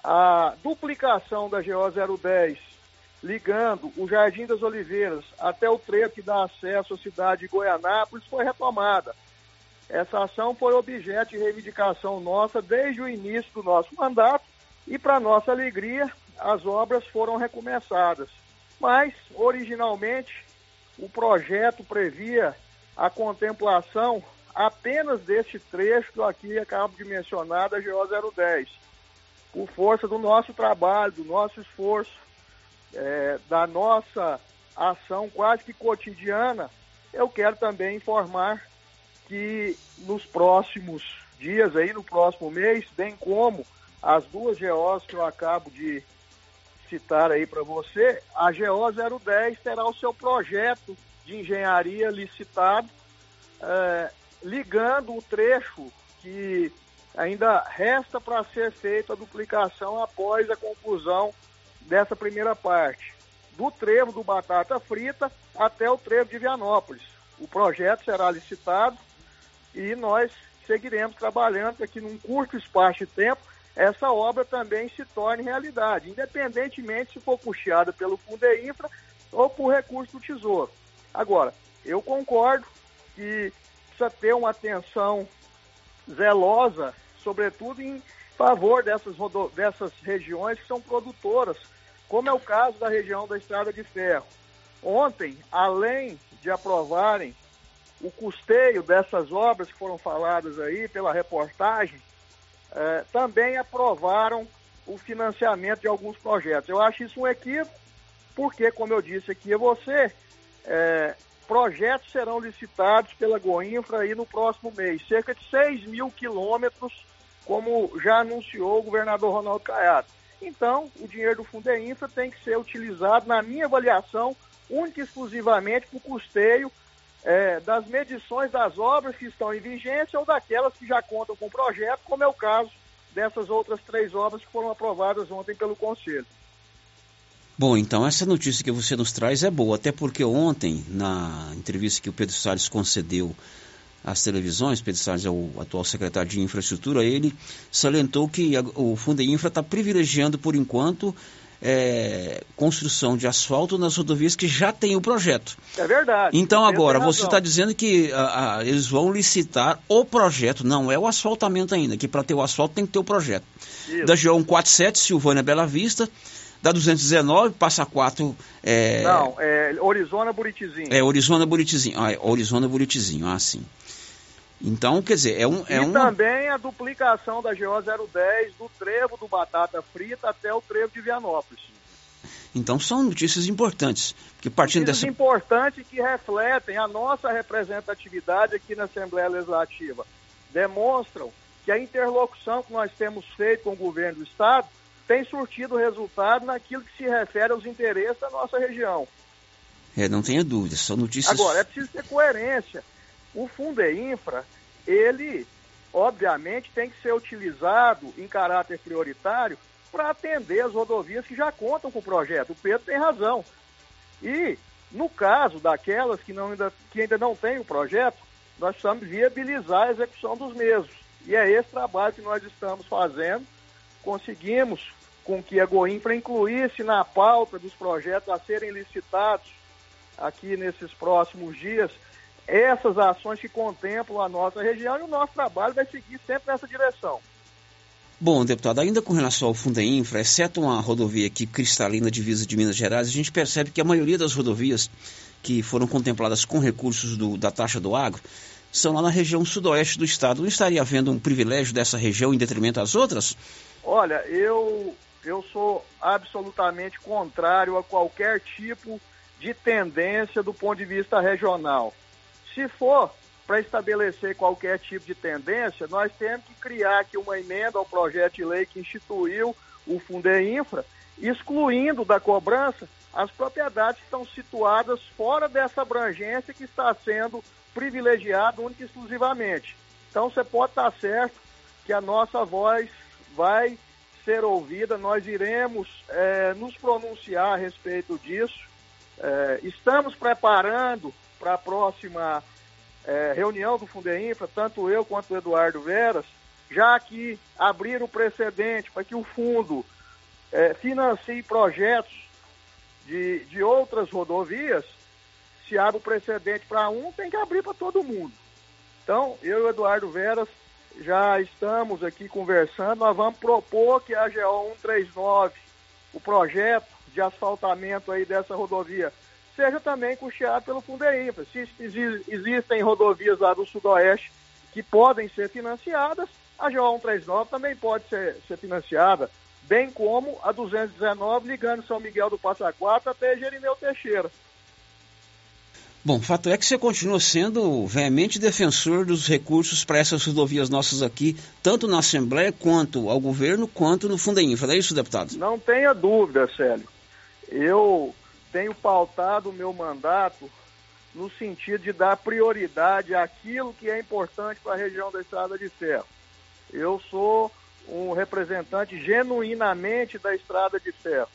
a duplicação da GO 010 ligando o Jardim das Oliveiras até o trecho que dá acesso à cidade de Goianápolis foi retomada. Essa ação foi objeto de reivindicação nossa desde o início do nosso mandato e, para nossa alegria, as obras foram recomeçadas. Mas, originalmente, o projeto previa a contemplação apenas deste trecho que eu aqui acabo de mencionar da GO 010. Por força do nosso trabalho, do nosso esforço, é, da nossa ação quase que cotidiana, eu quero também informar que nos próximos dias, aí no próximo mês, bem como as duas GOs que eu acabo de citar aí para você, a GO 010 terá o seu projeto de engenharia licitado, é, ligando o trecho que ainda resta para ser feita a duplicação após a conclusão dessa primeira parte, do trevo do Batata Frita até o trevo de Vianópolis. O projeto será licitado e nós seguiremos trabalhando para que num curto espaço de tempo essa obra também se torne realidade, independentemente se for puxada pelo Fundeinfra ou por recurso do Tesouro. Agora, eu concordo que precisa ter uma atenção zelosa, sobretudo em favor dessas, dessas regiões que são produtoras, como é o caso da região da Estrada de Ferro. Ontem, além de aprovarem o custeio dessas obras que foram faladas aí pela reportagem, eh, também aprovaram o financiamento de alguns projetos. Eu acho isso um equívoco, porque, como eu disse aqui a você, eh, projetos serão licitados pela Goinfra aí no próximo mês, cerca de 6 mil quilômetros, como já anunciou o governador Ronaldo Caiado. Então, o dinheiro do Fundeinfra tem que ser utilizado, na minha avaliação, única e exclusivamente para o custeio é, das medições das obras que estão em vigência ou daquelas que já contam com o projeto, como é o caso dessas outras três obras que foram aprovadas ontem pelo Conselho. Bom, então essa notícia que você nos traz é boa, até porque ontem, na entrevista que o Pedro Salles concedeu às televisões, Pedro Salles é o atual secretário de Infraestrutura, ele salientou que a, o Fundo Infra está privilegiando, por enquanto, é, construção de asfalto nas rodovias que já tem o projeto. É verdade. Então agora, você está dizendo que a, a, eles vão licitar o projeto, não é o asfaltamento ainda, que para ter o asfalto tem que ter o projeto. Isso. Da GO 147, Silvânia Bela Vista, da 219, passa 4. É... Não, é Orizona Buritizinho. É, Orizona Buritizinho. Ah, é, Orizona Buritizinho, ah, sim. Então, quer dizer, é um. É e um... também a duplicação da GO 010 do trevo do Batata Frita até o trevo de Vianópolis. Então são notícias importantes. Porque partindo notícias dessa... importantes que refletem a nossa representatividade aqui na Assembleia Legislativa. Demonstram que a interlocução que nós temos feito com o governo do Estado tem surtido resultado naquilo que se refere aos interesses da nossa região. É, não tenha dúvida, são notícias. Agora, é preciso ter coerência. O Fundo Infra, ele, obviamente, tem que ser utilizado em caráter prioritário para atender as rodovias que já contam com o projeto. O Pedro tem razão. E, no caso daquelas que, não, ainda, que ainda não têm o projeto, nós precisamos viabilizar a execução dos mesmos. E é esse trabalho que nós estamos fazendo. Conseguimos com que a Goinfra incluísse na pauta dos projetos a serem licitados aqui nesses próximos dias essas ações que contemplam a nossa região e o nosso trabalho vai seguir sempre nessa direção. Bom, deputado, ainda com relação ao Fundo Infra, exceto uma rodovia aqui cristalina divisa de Minas Gerais, a gente percebe que a maioria das rodovias que foram contempladas com recursos do, da taxa do agro são lá na região sudoeste do estado. Não estaria havendo um privilégio dessa região em detrimento às outras? Olha, eu, eu sou absolutamente contrário a qualquer tipo de tendência do ponto de vista regional. Se for para estabelecer qualquer tipo de tendência, nós temos que criar aqui uma emenda ao projeto de lei que instituiu o Fundeinfra, excluindo da cobrança as propriedades que estão situadas fora dessa abrangência que está sendo privilegiada única e exclusivamente. Então você pode estar certo que a nossa voz vai ser ouvida, nós iremos é, nos pronunciar a respeito disso. É, estamos preparando para a próxima é, reunião do Fundeinfra, tanto eu quanto o Eduardo Veras, já que abrir o precedente para que o fundo é, financie projetos de, de outras rodovias, se abre o precedente para um, tem que abrir para todo mundo. Então, eu e o Eduardo Veras já estamos aqui conversando, nós vamos propor que a GO 139, o projeto de asfaltamento aí dessa rodovia, seja também custeado pelo Fundeinfra. Se existem rodovias lá do Sudoeste que podem ser financiadas, a GO 139 também pode ser, ser financiada, bem como a 219 ligando São Miguel do Passa Quatro até Gerineu Teixeira. Bom, fato é que você continua sendo veemente defensor dos recursos para essas rodovias nossas aqui, tanto na Assembleia quanto ao governo, quanto no Fundeinfra. É isso, deputado? Não tenha dúvida, Célio. Eu tenho pautado o meu mandato no sentido de dar prioridade àquilo que é importante para a região da Estrada de Ferro. Eu sou um representante genuinamente da Estrada de Ferro,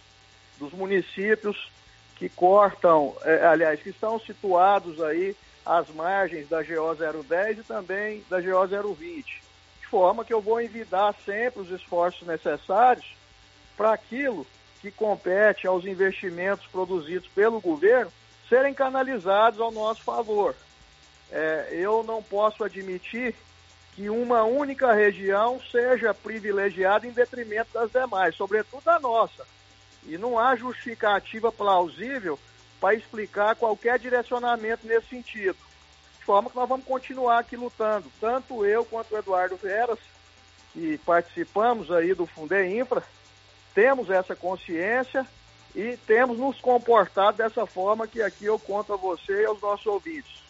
dos municípios que cortam, é, aliás, que estão situados aí às margens da GO 010 e também da GO 020, de forma que eu vou envidar sempre os esforços necessários para aquilo que compete aos investimentos produzidos pelo governo serem canalizados ao nosso favor. É, eu não posso admitir que uma única região seja privilegiada em detrimento das demais, sobretudo a nossa. E não há justificativa plausível para explicar qualquer direcionamento nesse sentido. De forma que nós vamos continuar aqui lutando, tanto eu quanto o Eduardo Veras, que participamos aí do Fundei Infra, temos essa consciência e temos nos comportado dessa forma que aqui eu conto a você e aos nossos ouvintes.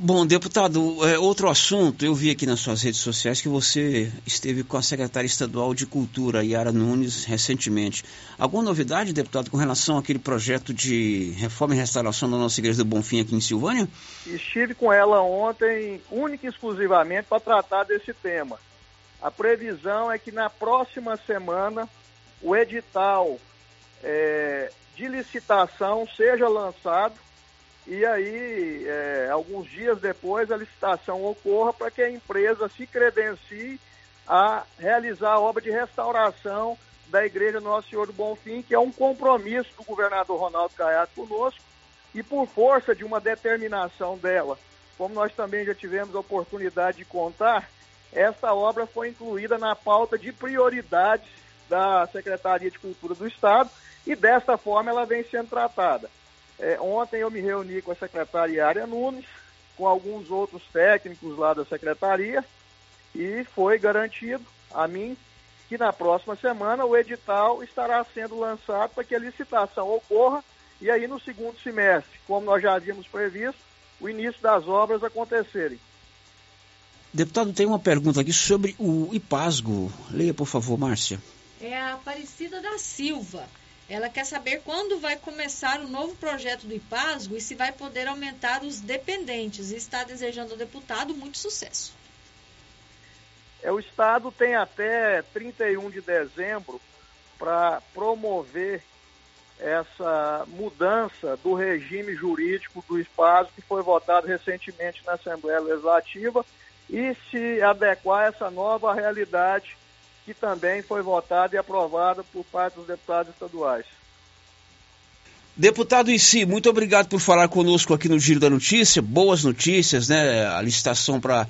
Bom, deputado, é, outro assunto, eu vi aqui nas suas redes sociais que você esteve com a secretária estadual de Cultura, Yara Nunes, recentemente. Alguma novidade, deputado, com relação àquele projeto de reforma e restauração da nossa Igreja do Bonfim aqui em Silvânia? Estive com ela ontem, única e exclusivamente, para tratar desse tema. A previsão é que na próxima semana o edital é, de licitação seja lançado e aí, é, alguns dias depois, a licitação ocorra para que a empresa se credencie a realizar a obra de restauração da Igreja Nosso Senhor do Bonfim, que é um compromisso do governador Ronaldo Caiado conosco, e por força de uma determinação dela, como nós também já tivemos a oportunidade de contar, essa obra foi incluída na pauta de prioridades da Secretaria de Cultura do Estado e desta forma ela vem sendo tratada. É, ontem eu me reuni com a secretária Nunes, com alguns outros técnicos lá da secretaria e foi garantido a mim que na próxima semana o edital estará sendo lançado para que a licitação ocorra e aí no segundo semestre, como nós já havíamos previsto, o início das obras acontecerem. Deputado, tem uma pergunta aqui sobre o IPASGO. Leia, por favor, Márcia é a Aparecida da Silva. Ela quer saber quando vai começar o novo projeto do IPASGO e se vai poder aumentar os dependentes. E está desejando ao deputado muito sucesso. É, o Estado tem até 31 de dezembro para promover essa mudança do regime jurídico do espaço que foi votado recentemente na Assembleia Legislativa e se adequar a essa nova realidade que também foi votada e aprovada por parte dos deputados estaduais. Deputado Issi, muito obrigado por falar conosco aqui no Giro da Notícia. Boas notícias, né? A licitação para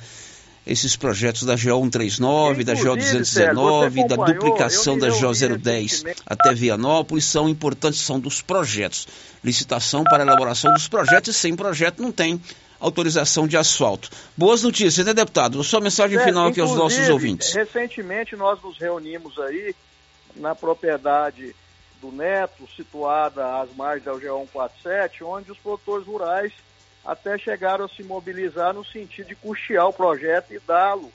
esses projetos da GO 139, da GO 219, da duplicação da GO 010 até Vianópolis são importantes, são dos projetos. Licitação para elaboração dos projetos e sem projeto não tem autorização de asfalto. Boas notícias, né, deputado? Sua mensagem final aqui aos nossos ouvintes. Recentemente nós nos reunimos aí na propriedade do Neto, situada às margens da GO 147, onde os produtores rurais até chegaram a se mobilizar no sentido de custear o projeto e dá-lo,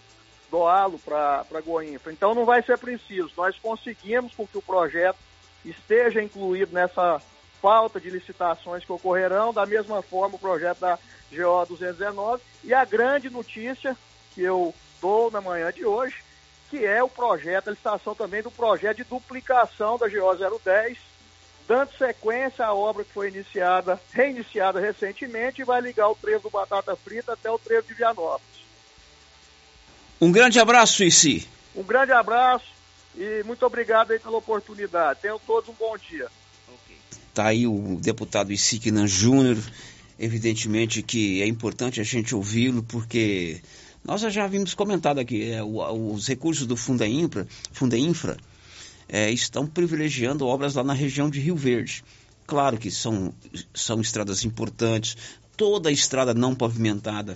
doá-lo para a Goinfra. Então não vai ser preciso. Nós conseguimos com que o projeto esteja incluído nessa falta de licitações que ocorrerão, da mesma forma o projeto da GO 219 e a grande notícia que eu dou na manhã de hoje, que é o projeto, a licitação também do projeto de duplicação da GO 010, dando sequência à obra que foi iniciada, reiniciada recentemente e vai ligar o trevo do Batata Frita até o trevo de Vianópolis. Um grande abraço, Issi. Um grande abraço e muito obrigado aí pela oportunidade. Tenham todos um bom dia. Está aí o deputado Isiquinan Júnior. Evidentemente que é importante a gente ouvi-lo, porque nós já havíamos comentado aqui, é, os recursos do Funda Infra, Infra é, estão privilegiando obras lá na região de Rio Verde. Claro que são, são estradas importantes, toda a estrada não pavimentada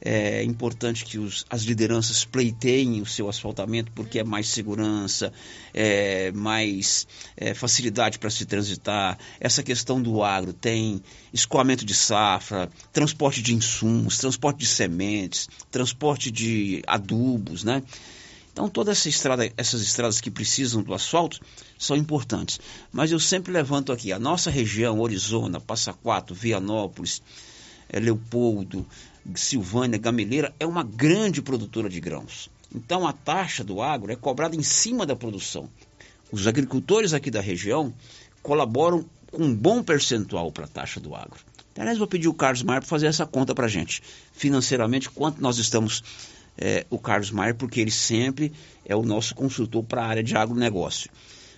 é importante que os, as lideranças pleiteiem o seu asfaltamento, porque é mais segurança, é mais é, facilidade para se transitar. Essa questão do agro tem escoamento de safra, transporte de insumos, transporte de sementes, transporte de adubos, né? Então, todas essa estrada, essas estradas que precisam do asfalto são importantes. Mas eu sempre levanto aqui, a nossa região, Orizona, Passa Quatro, Vianópolis, é, Leopoldo, Silvânia, Gameleira, é uma grande produtora de grãos. Então, a taxa do agro é cobrada em cima da produção. Os agricultores aqui da região colaboram com um bom percentual para a taxa do agro. Aliás, vou pedir o Carlos Maia para fazer essa conta para a gente. Financeiramente, quanto nós estamos é, o Carlos Maier, porque ele sempre é o nosso consultor para a área de agronegócio.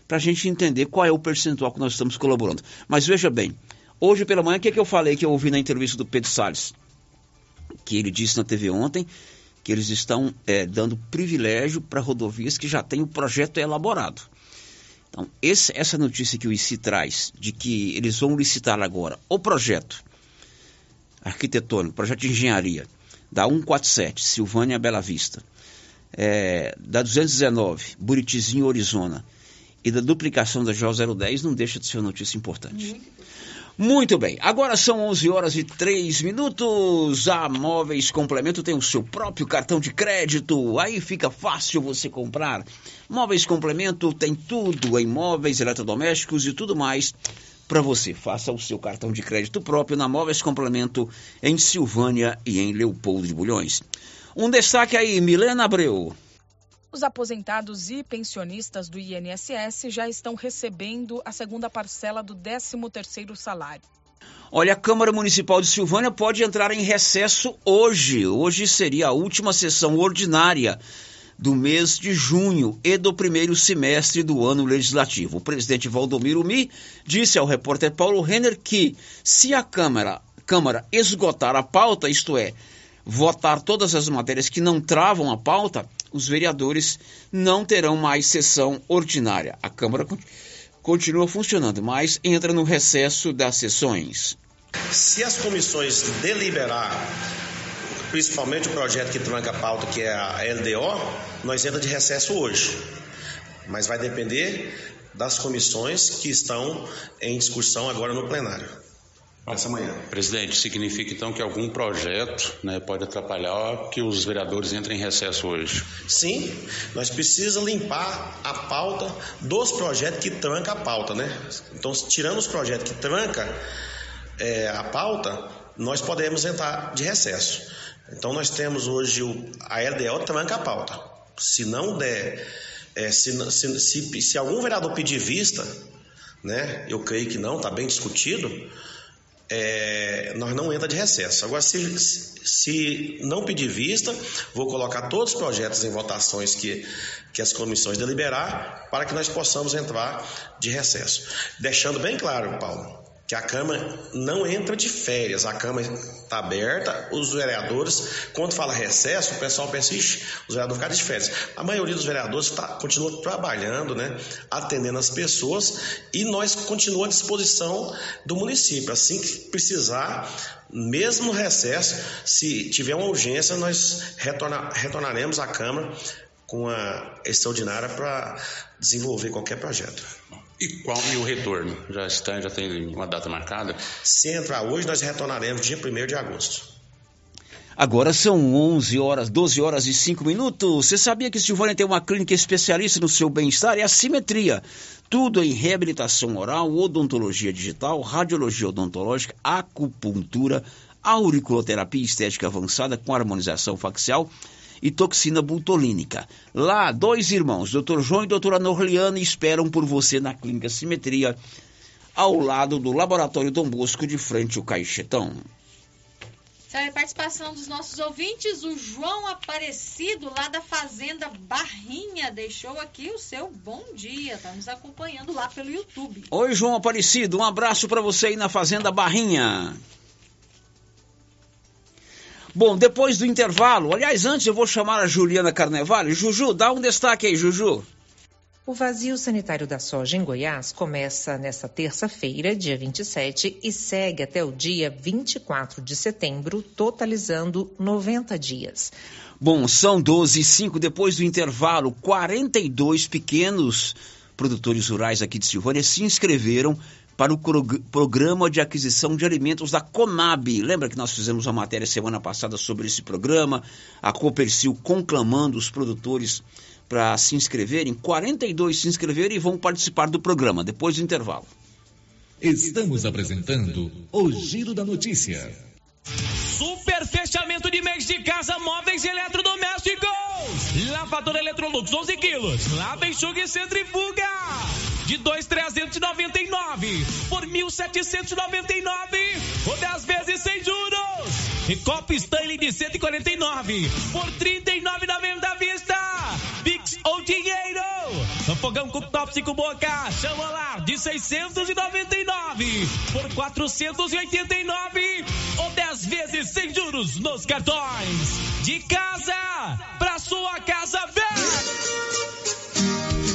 Para a gente entender qual é o percentual que nós estamos colaborando. Mas veja bem, hoje pela manhã, o que, é que eu falei que eu ouvi na entrevista do Pedro Salles? Que ele disse na TV ontem que eles estão é, dando privilégio para rodovias que já têm o projeto elaborado. Então, esse, essa notícia que o ICI traz, de que eles vão licitar agora o projeto arquitetônico, projeto de engenharia, da 147, Silvânia Bela Vista, é, da 219, Buritizinho, Orizona, e da duplicação da J010 não deixa de ser uma notícia importante. Muito. Muito bem, agora são 11 horas e 3 minutos. A Móveis Complemento tem o seu próprio cartão de crédito, aí fica fácil você comprar. Móveis Complemento tem tudo em móveis, eletrodomésticos e tudo mais para você. Faça o seu cartão de crédito próprio na Móveis Complemento em Silvânia e em Leopoldo de Bulhões. Um destaque aí, Milena Abreu. Os aposentados e pensionistas do INSS já estão recebendo a segunda parcela do 13º salário. Olha, a Câmara Municipal de Silvânia pode entrar em recesso hoje. Hoje seria a última sessão ordinária do mês de junho e do primeiro semestre do ano legislativo. O presidente Valdomiro Mi disse ao repórter Paulo Renner que, se a Câmara, Câmara esgotar a pauta, isto é, votar todas as matérias que não travam a pauta, os vereadores não terão mais sessão ordinária. A Câmara continua funcionando, mas entra no recesso das sessões. Se as comissões deliberar principalmente o projeto que tranca a pauta, que é a LDO, nós entra de recesso hoje. Mas vai depender das comissões que estão em discussão agora no plenário. Essa manhã. Presidente, significa então que algum projeto né, pode atrapalhar que os vereadores entrem em recesso hoje? Sim, nós precisamos limpar a pauta dos projetos que tranca a pauta, né? Então, tirando os projetos que tranca é, a pauta, nós podemos entrar de recesso. Então nós temos hoje o, a LDO tranca a pauta. Se não der, é, se, se, se, se, algum vereador pedir vista, né, eu creio que não, está bem discutido, é, nós não entra de recesso. Agora, se, se não pedir vista, vou colocar todos os projetos em votações que, que as comissões deliberar para que nós possamos entrar de recesso. Deixando bem claro, Paulo, que a Câmara não entra de férias, a Câmara está aberta, os vereadores, quando fala recesso, o pessoal pensa, ixi, os vereadores ficaram de férias. A maioria dos vereadores tá, continua trabalhando, né, atendendo as pessoas e nós continuamos à disposição do município. Assim que precisar, mesmo no recesso, se tiver uma urgência, nós retorna, retornaremos à Câmara com a extraordinária para desenvolver qualquer projeto. E qual e o retorno? Já está, já tem uma data marcada? Se entrar hoje, nós retornaremos dia 1 de agosto. Agora são 11 horas, 12 horas e 5 minutos. Você sabia que Silvânia tem uma clínica especialista no seu bem-estar? É a Simetria. Tudo em reabilitação oral, odontologia digital, radiologia odontológica, acupuntura, auriculoterapia estética avançada com harmonização facial e toxina butolínica. Lá, dois irmãos, Dr. João e doutora Norliana, esperam por você na Clínica Simetria, ao lado do Laboratório Dom Bosco, de frente ao Caixetão. Sabe, a participação dos nossos ouvintes, o João Aparecido, lá da Fazenda Barrinha, deixou aqui o seu bom dia. Está nos acompanhando lá pelo YouTube. Oi, João Aparecido, um abraço para você aí na Fazenda Barrinha. Bom, depois do intervalo, aliás, antes eu vou chamar a Juliana Carnevale. Juju, dá um destaque aí, Juju. O vazio sanitário da soja em Goiás começa nesta terça-feira, dia 27, e segue até o dia 24 de setembro, totalizando 90 dias. Bom, são 12 e 5 depois do intervalo. 42 pequenos produtores rurais aqui de Silvânia se inscreveram para o programa de aquisição de alimentos da Conab. Lembra que nós fizemos uma matéria semana passada sobre esse programa? A Copercil conclamando os produtores para se inscreverem. 42 se inscreveram e vão participar do programa depois do intervalo. Estamos apresentando o Giro da Notícia. Super fechamento de mês de casa, móveis e eletrodomésticos. Lavadora Electrolux 11 quilos. Lava, enxuga e centrifuga de 2,399 por 1.799 ou 10 vezes sem juros. E copo Stanley de 149 por 39,90 à vista. Pix ou dinheiro. No fogão com top 5 boca, chama lá de 699 por 489 ou 10 vezes sem juros nos cartões. De casa pra sua casa velha.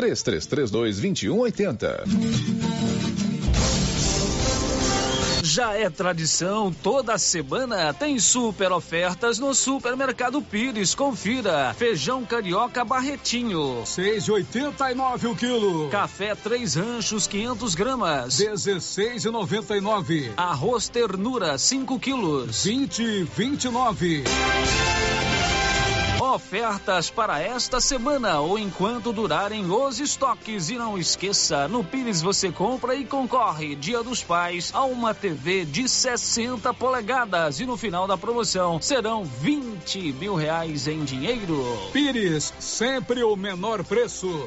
3332 2180. Já é tradição, toda semana tem super ofertas no Supermercado Pires. Confira. Feijão carioca barretinho. 6,89 o quilo. Café Três Ranchos 500 gramas. 16,99. Arroz ternura 5 quilos. 20,29. Ofertas para esta semana ou enquanto durarem os estoques. E não esqueça, no Pires você compra e concorre, Dia dos Pais, a uma TV de 60 polegadas. E no final da promoção serão 20 mil reais em dinheiro. Pires, sempre o menor preço.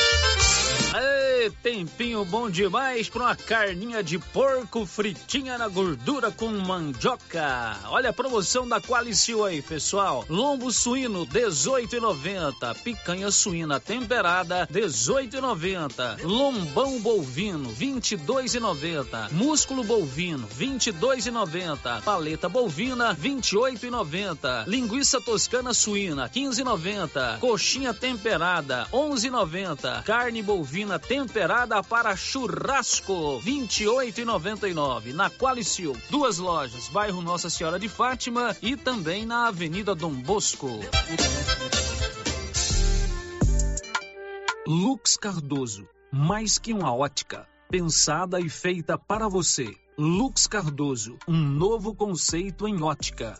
Tempinho bom demais para uma carninha de porco fritinha na gordura com mandioca. Olha a promoção da Qualicil aí, pessoal. Lombo suíno 18,90, picanha suína temperada 18,90, lombão bovino 22,90, músculo bovino 22,90, paleta bovina 28,90, linguiça toscana suína 15,90, coxinha temperada 11,90, carne bovina temperada para churrasco, 28,99 na Qualicil. Duas lojas, bairro Nossa Senhora de Fátima e também na Avenida Dom Bosco. Lux Cardoso, mais que uma ótica, pensada e feita para você. Lux Cardoso, um novo conceito em ótica.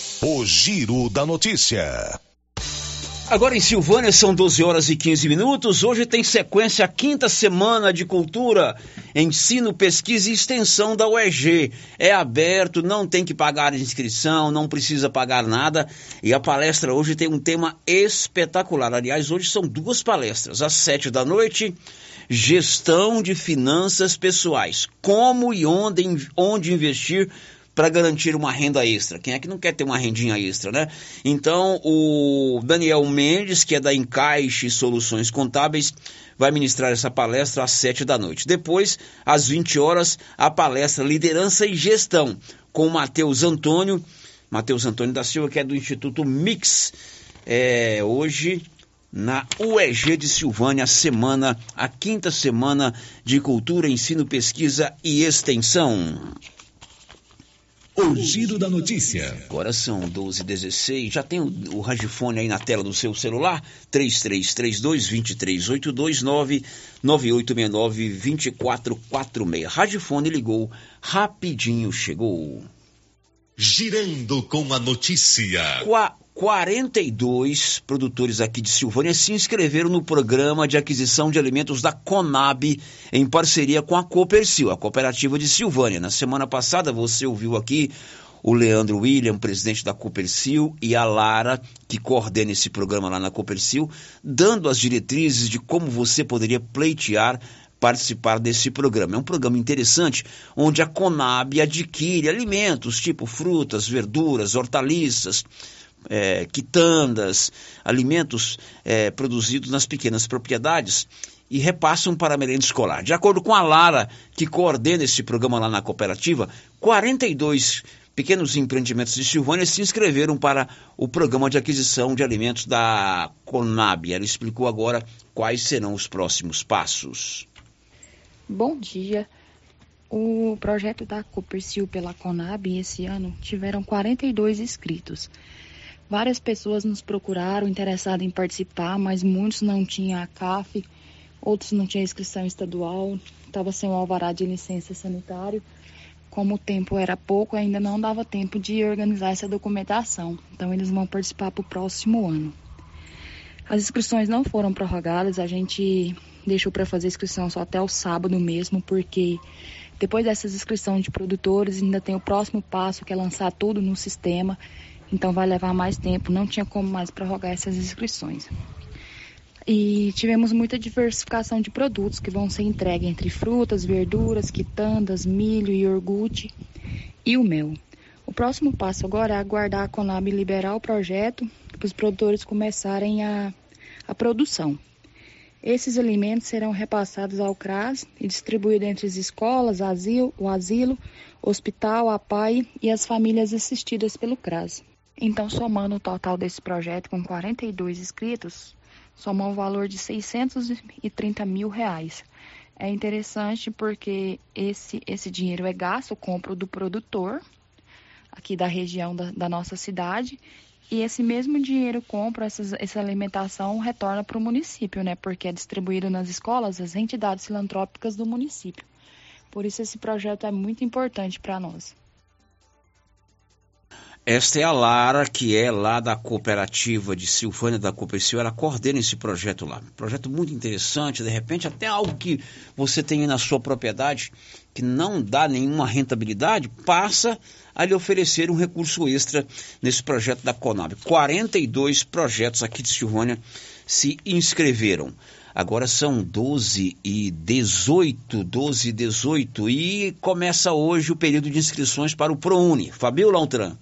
O Giro da Notícia. Agora em Silvânia são 12 horas e 15 minutos. Hoje tem sequência a quinta semana de cultura, ensino, pesquisa e extensão da UEG. É aberto, não tem que pagar inscrição, não precisa pagar nada. E a palestra hoje tem um tema espetacular. Aliás, hoje são duas palestras. Às sete da noite, gestão de finanças pessoais. Como e onde, onde investir para garantir uma renda extra. Quem é que não quer ter uma rendinha extra, né? Então, o Daniel Mendes, que é da Encaixe Soluções Contábeis, vai ministrar essa palestra às 7 da noite. Depois, às 20 horas, a palestra Liderança e Gestão, com Matheus Antônio, Matheus Antônio da Silva, que é do Instituto Mix. É, hoje, na UEG de Silvânia, a semana, a quinta semana de Cultura, Ensino, Pesquisa e Extensão. O Giro da Notícia. Agora são 12h16. Já tem o, o radiofone aí na tela do seu celular? 3332-2382 99869-2446. Radiofone ligou, rapidinho chegou. Girando com a notícia. Qua 42 produtores aqui de Silvânia se inscreveram no programa de aquisição de alimentos da Conab em parceria com a Copercil, a cooperativa de Silvânia. Na semana passada você ouviu aqui o Leandro William, presidente da Copercil, e a Lara, que coordena esse programa lá na Copercil, dando as diretrizes de como você poderia pleitear participar desse programa. É um programa interessante onde a Conab adquire alimentos tipo frutas, verduras, hortaliças, é, quitandas, alimentos é, produzidos nas pequenas propriedades e repassam para a merenda escolar. De acordo com a Lara, que coordena esse programa lá na cooperativa, 42 pequenos empreendimentos de Silvânia se inscreveram para o programa de aquisição de alimentos da Conab. Ela explicou agora quais serão os próximos passos. Bom dia. O projeto da Copercil pela Conab esse ano tiveram 42 inscritos. Várias pessoas nos procuraram interessadas em participar, mas muitos não tinham a CAF, outros não tinham inscrição estadual, estava sem o alvará de licença sanitário. Como o tempo era pouco, ainda não dava tempo de organizar essa documentação. Então, eles vão participar para o próximo ano. As inscrições não foram prorrogadas, a gente deixou para fazer inscrição só até o sábado mesmo, porque depois dessas inscrições de produtores, ainda tem o próximo passo, que é lançar tudo no sistema então vai levar mais tempo, não tinha como mais prorrogar essas inscrições. E tivemos muita diversificação de produtos que vão ser entregues entre frutas, verduras, quitandas, milho, iogurte e o mel. O próximo passo agora é aguardar a Conab liberar o projeto para os produtores começarem a, a produção. Esses alimentos serão repassados ao CRAS e distribuídos entre as escolas, asilo, o asilo, hospital, a PAI e as famílias assistidas pelo CRAS. Então, somando o total desse projeto com 42 inscritos, somou um valor de 630 mil reais. É interessante porque esse, esse dinheiro é gasto, compro do produtor, aqui da região da, da nossa cidade, e esse mesmo dinheiro compra, essa alimentação retorna para o município, né? Porque é distribuído nas escolas, as entidades filantrópicas do município. Por isso esse projeto é muito importante para nós. Esta é a Lara, que é lá da cooperativa de Silvânia da Cooperativa. Ela coordena esse projeto lá. Projeto muito interessante, de repente até algo que você tem na sua propriedade que não dá nenhuma rentabilidade, passa a lhe oferecer um recurso extra nesse projeto da Conab. 42 projetos aqui de Silvânia se inscreveram. Agora são 12 e 18, 12 e 18 e começa hoje o período de inscrições para o ProUni. Fabio Lautran.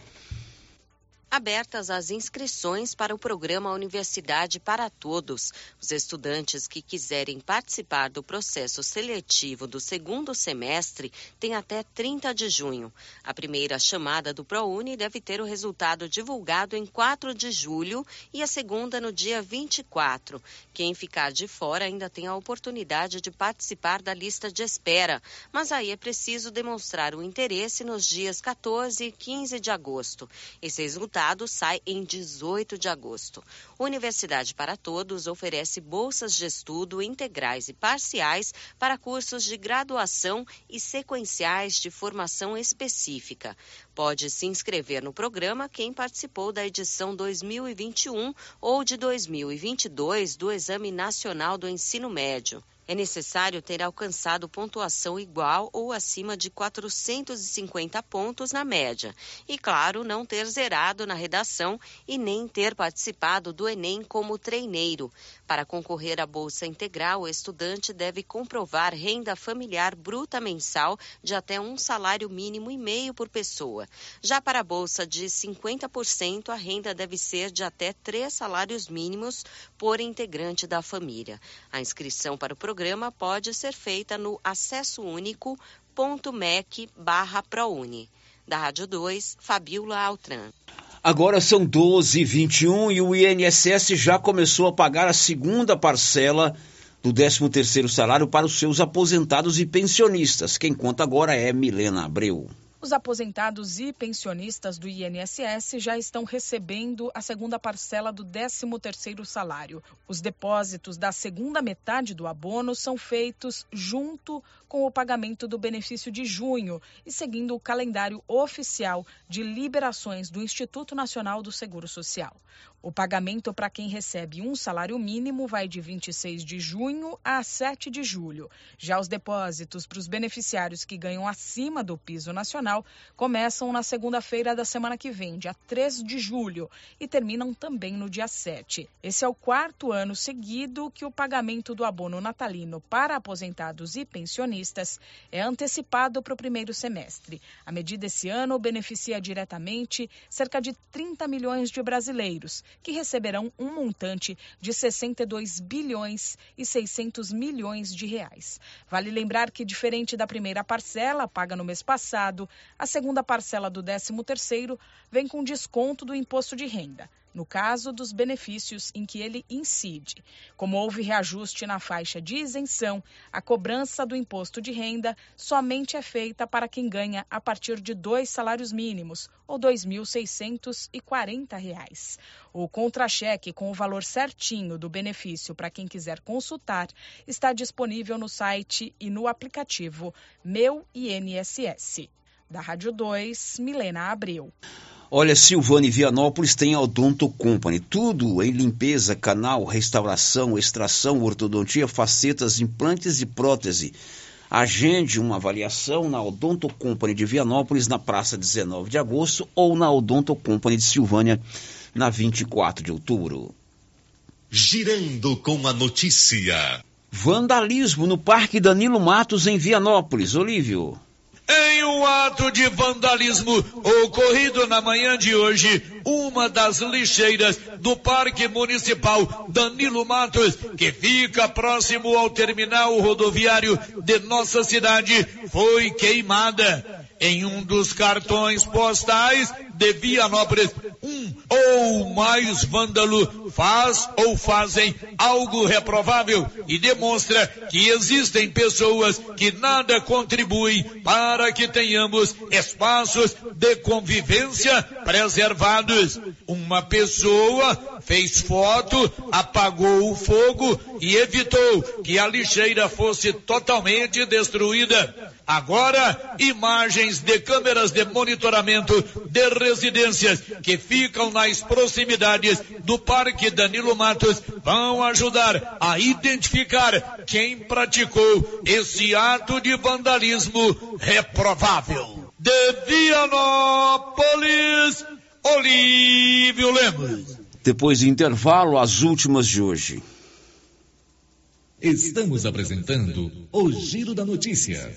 Abertas as inscrições para o programa Universidade para Todos. Os estudantes que quiserem participar do processo seletivo do segundo semestre têm até 30 de junho. A primeira chamada do ProUni deve ter o resultado divulgado em 4 de julho e a segunda no dia 24. Quem ficar de fora ainda tem a oportunidade de participar da lista de espera, mas aí é preciso demonstrar o interesse nos dias 14 e 15 de agosto. Esse resultado resultado sai em 18 de agosto. Universidade para Todos oferece bolsas de estudo integrais e parciais para cursos de graduação e sequenciais de formação específica. Pode se inscrever no programa quem participou da edição 2021 ou de 2022 do Exame Nacional do Ensino Médio é necessário ter alcançado pontuação igual ou acima de 450 pontos na média. E, claro, não ter zerado na redação e nem ter participado do Enem como treineiro. Para concorrer à Bolsa Integral, o estudante deve comprovar renda familiar bruta mensal de até um salário mínimo e meio por pessoa. Já para a Bolsa de 50%, a renda deve ser de até três salários mínimos por integrante da família. A inscrição para o programa pode ser feita no acesso único.mec barra ProUni. Da Rádio 2, Fabiola Altran. Agora são 12h21 e o INSS já começou a pagar a segunda parcela do 13º salário para os seus aposentados e pensionistas. Quem conta agora é Milena Abreu. Os aposentados e pensionistas do INSS já estão recebendo a segunda parcela do 13º salário. Os depósitos da segunda metade do abono são feitos junto com o pagamento do benefício de junho e seguindo o calendário oficial de liberações do Instituto Nacional do Seguro Social. O pagamento para quem recebe um salário mínimo vai de 26 de junho a 7 de julho. Já os depósitos para os beneficiários que ganham acima do piso nacional começam na segunda-feira da semana que vem, dia 3 de julho, e terminam também no dia 7. Esse é o quarto ano seguido que o pagamento do abono natalino para aposentados e pensionistas é antecipado para o primeiro semestre. A medida esse ano beneficia diretamente cerca de 30 milhões de brasileiros que receberão um montante de 62 bilhões e 600 milhões de reais. Vale lembrar que, diferente da primeira parcela, paga no mês passado, a segunda parcela do 13º vem com desconto do imposto de renda no caso dos benefícios em que ele incide. Como houve reajuste na faixa de isenção, a cobrança do imposto de renda somente é feita para quem ganha a partir de dois salários mínimos, ou R$ 2.640. O contra-cheque com o valor certinho do benefício para quem quiser consultar está disponível no site e no aplicativo Meu INSS. Da Rádio 2, Milena Abreu. Olha, Silvane e Vianópolis tem a Odonto Company. Tudo em limpeza, canal, restauração, extração, ortodontia, facetas, implantes e prótese. Agende uma avaliação na Odonto Company de Vianópolis, na praça 19 de agosto, ou na Odonto Company de Silvânia, na 24 de outubro. Girando com a notícia. Vandalismo no Parque Danilo Matos, em Vianópolis. Olívio. Em um ato de vandalismo ocorrido na manhã de hoje, uma das lixeiras do Parque Municipal Danilo Matos, que fica próximo ao terminal rodoviário de nossa cidade, foi queimada. Em um dos cartões postais de Vianópolis, um ou mais vândalo faz ou fazem algo reprovável e demonstra que existem pessoas que nada contribuem para que tenhamos espaços de convivência preservados. Uma pessoa fez foto, apagou o fogo e evitou que a lixeira fosse totalmente destruída. Agora, imagens de câmeras de monitoramento de residências que ficam nas proximidades do Parque Danilo Matos vão ajudar a identificar quem praticou esse ato de vandalismo reprovável. De Vianópolis, Olívio Lemos. Depois do intervalo, as últimas de hoje. Estamos apresentando o Giro da Notícia.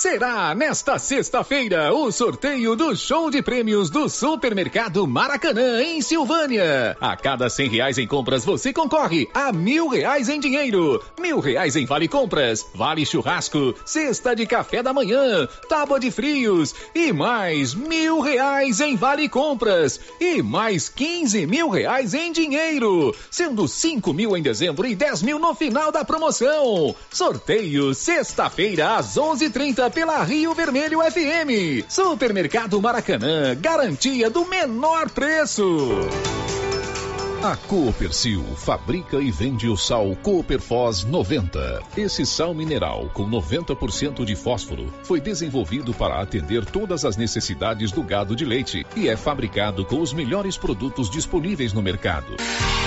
Será nesta sexta-feira o sorteio do show de prêmios do Supermercado Maracanã, em Silvânia. A cada cem reais em compras, você concorre a mil reais em dinheiro, mil reais em vale compras, vale churrasco, cesta de café da manhã, tábua de frios e mais mil reais em vale compras e mais quinze mil reais em dinheiro, sendo cinco mil em dezembro e dez mil no final da promoção. Sorteio sexta-feira às onze trinta pela Rio Vermelho FM. Supermercado Maracanã, garantia do menor preço. A Coopercil fabrica e vende o sal Cooperfos 90. Esse sal mineral com 90% de fósforo foi desenvolvido para atender todas as necessidades do gado de leite e é fabricado com os melhores produtos disponíveis no mercado.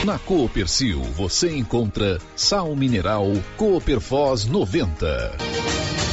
Na Coopercil você encontra sal mineral Cooperfos 90.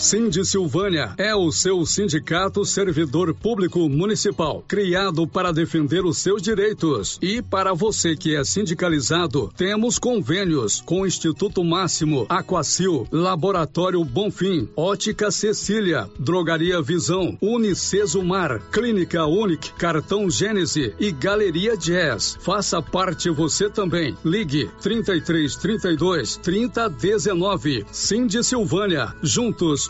Cindy Silvânia é o seu sindicato servidor público municipal, criado para defender os seus direitos. E para você que é sindicalizado, temos convênios com o Instituto Máximo, Aquacil, Laboratório Bonfim, Ótica Cecília, Drogaria Visão, Unicesumar, Clínica Unic, Cartão Gênese e Galeria Jazz. Faça parte você também. Ligue 33 32 30 19. Cindy Silvânia. Juntos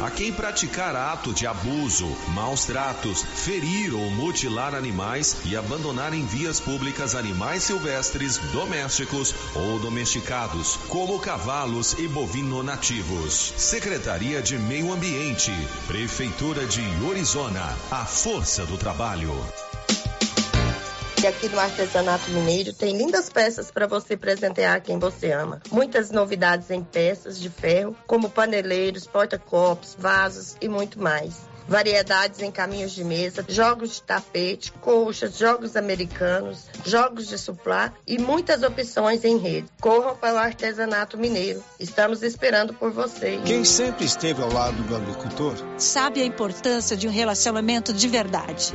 a quem praticar ato de abuso, maus tratos, ferir ou mutilar animais e abandonar em vias públicas animais silvestres, domésticos ou domesticados, como cavalos e bovino nativos. Secretaria de Meio Ambiente, Prefeitura de Orizona, a força do trabalho. E aqui no Artesanato Mineiro tem lindas peças para você presentear quem você ama. Muitas novidades em peças de ferro, como paneleiros, porta-copos, vasos e muito mais. Variedades em caminhos de mesa, jogos de tapete, colchas, jogos americanos, jogos de suplá e muitas opções em rede. Corram para o artesanato mineiro. Estamos esperando por vocês. Quem sempre esteve ao lado do agricultor sabe a importância de um relacionamento de verdade.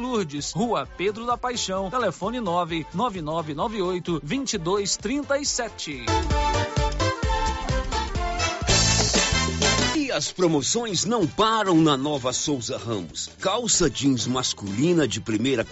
Lourdes, Rua Pedro da Paixão, telefone 99998 2237. E as promoções não param na Nova Souza Ramos. Calça jeans masculina de primeira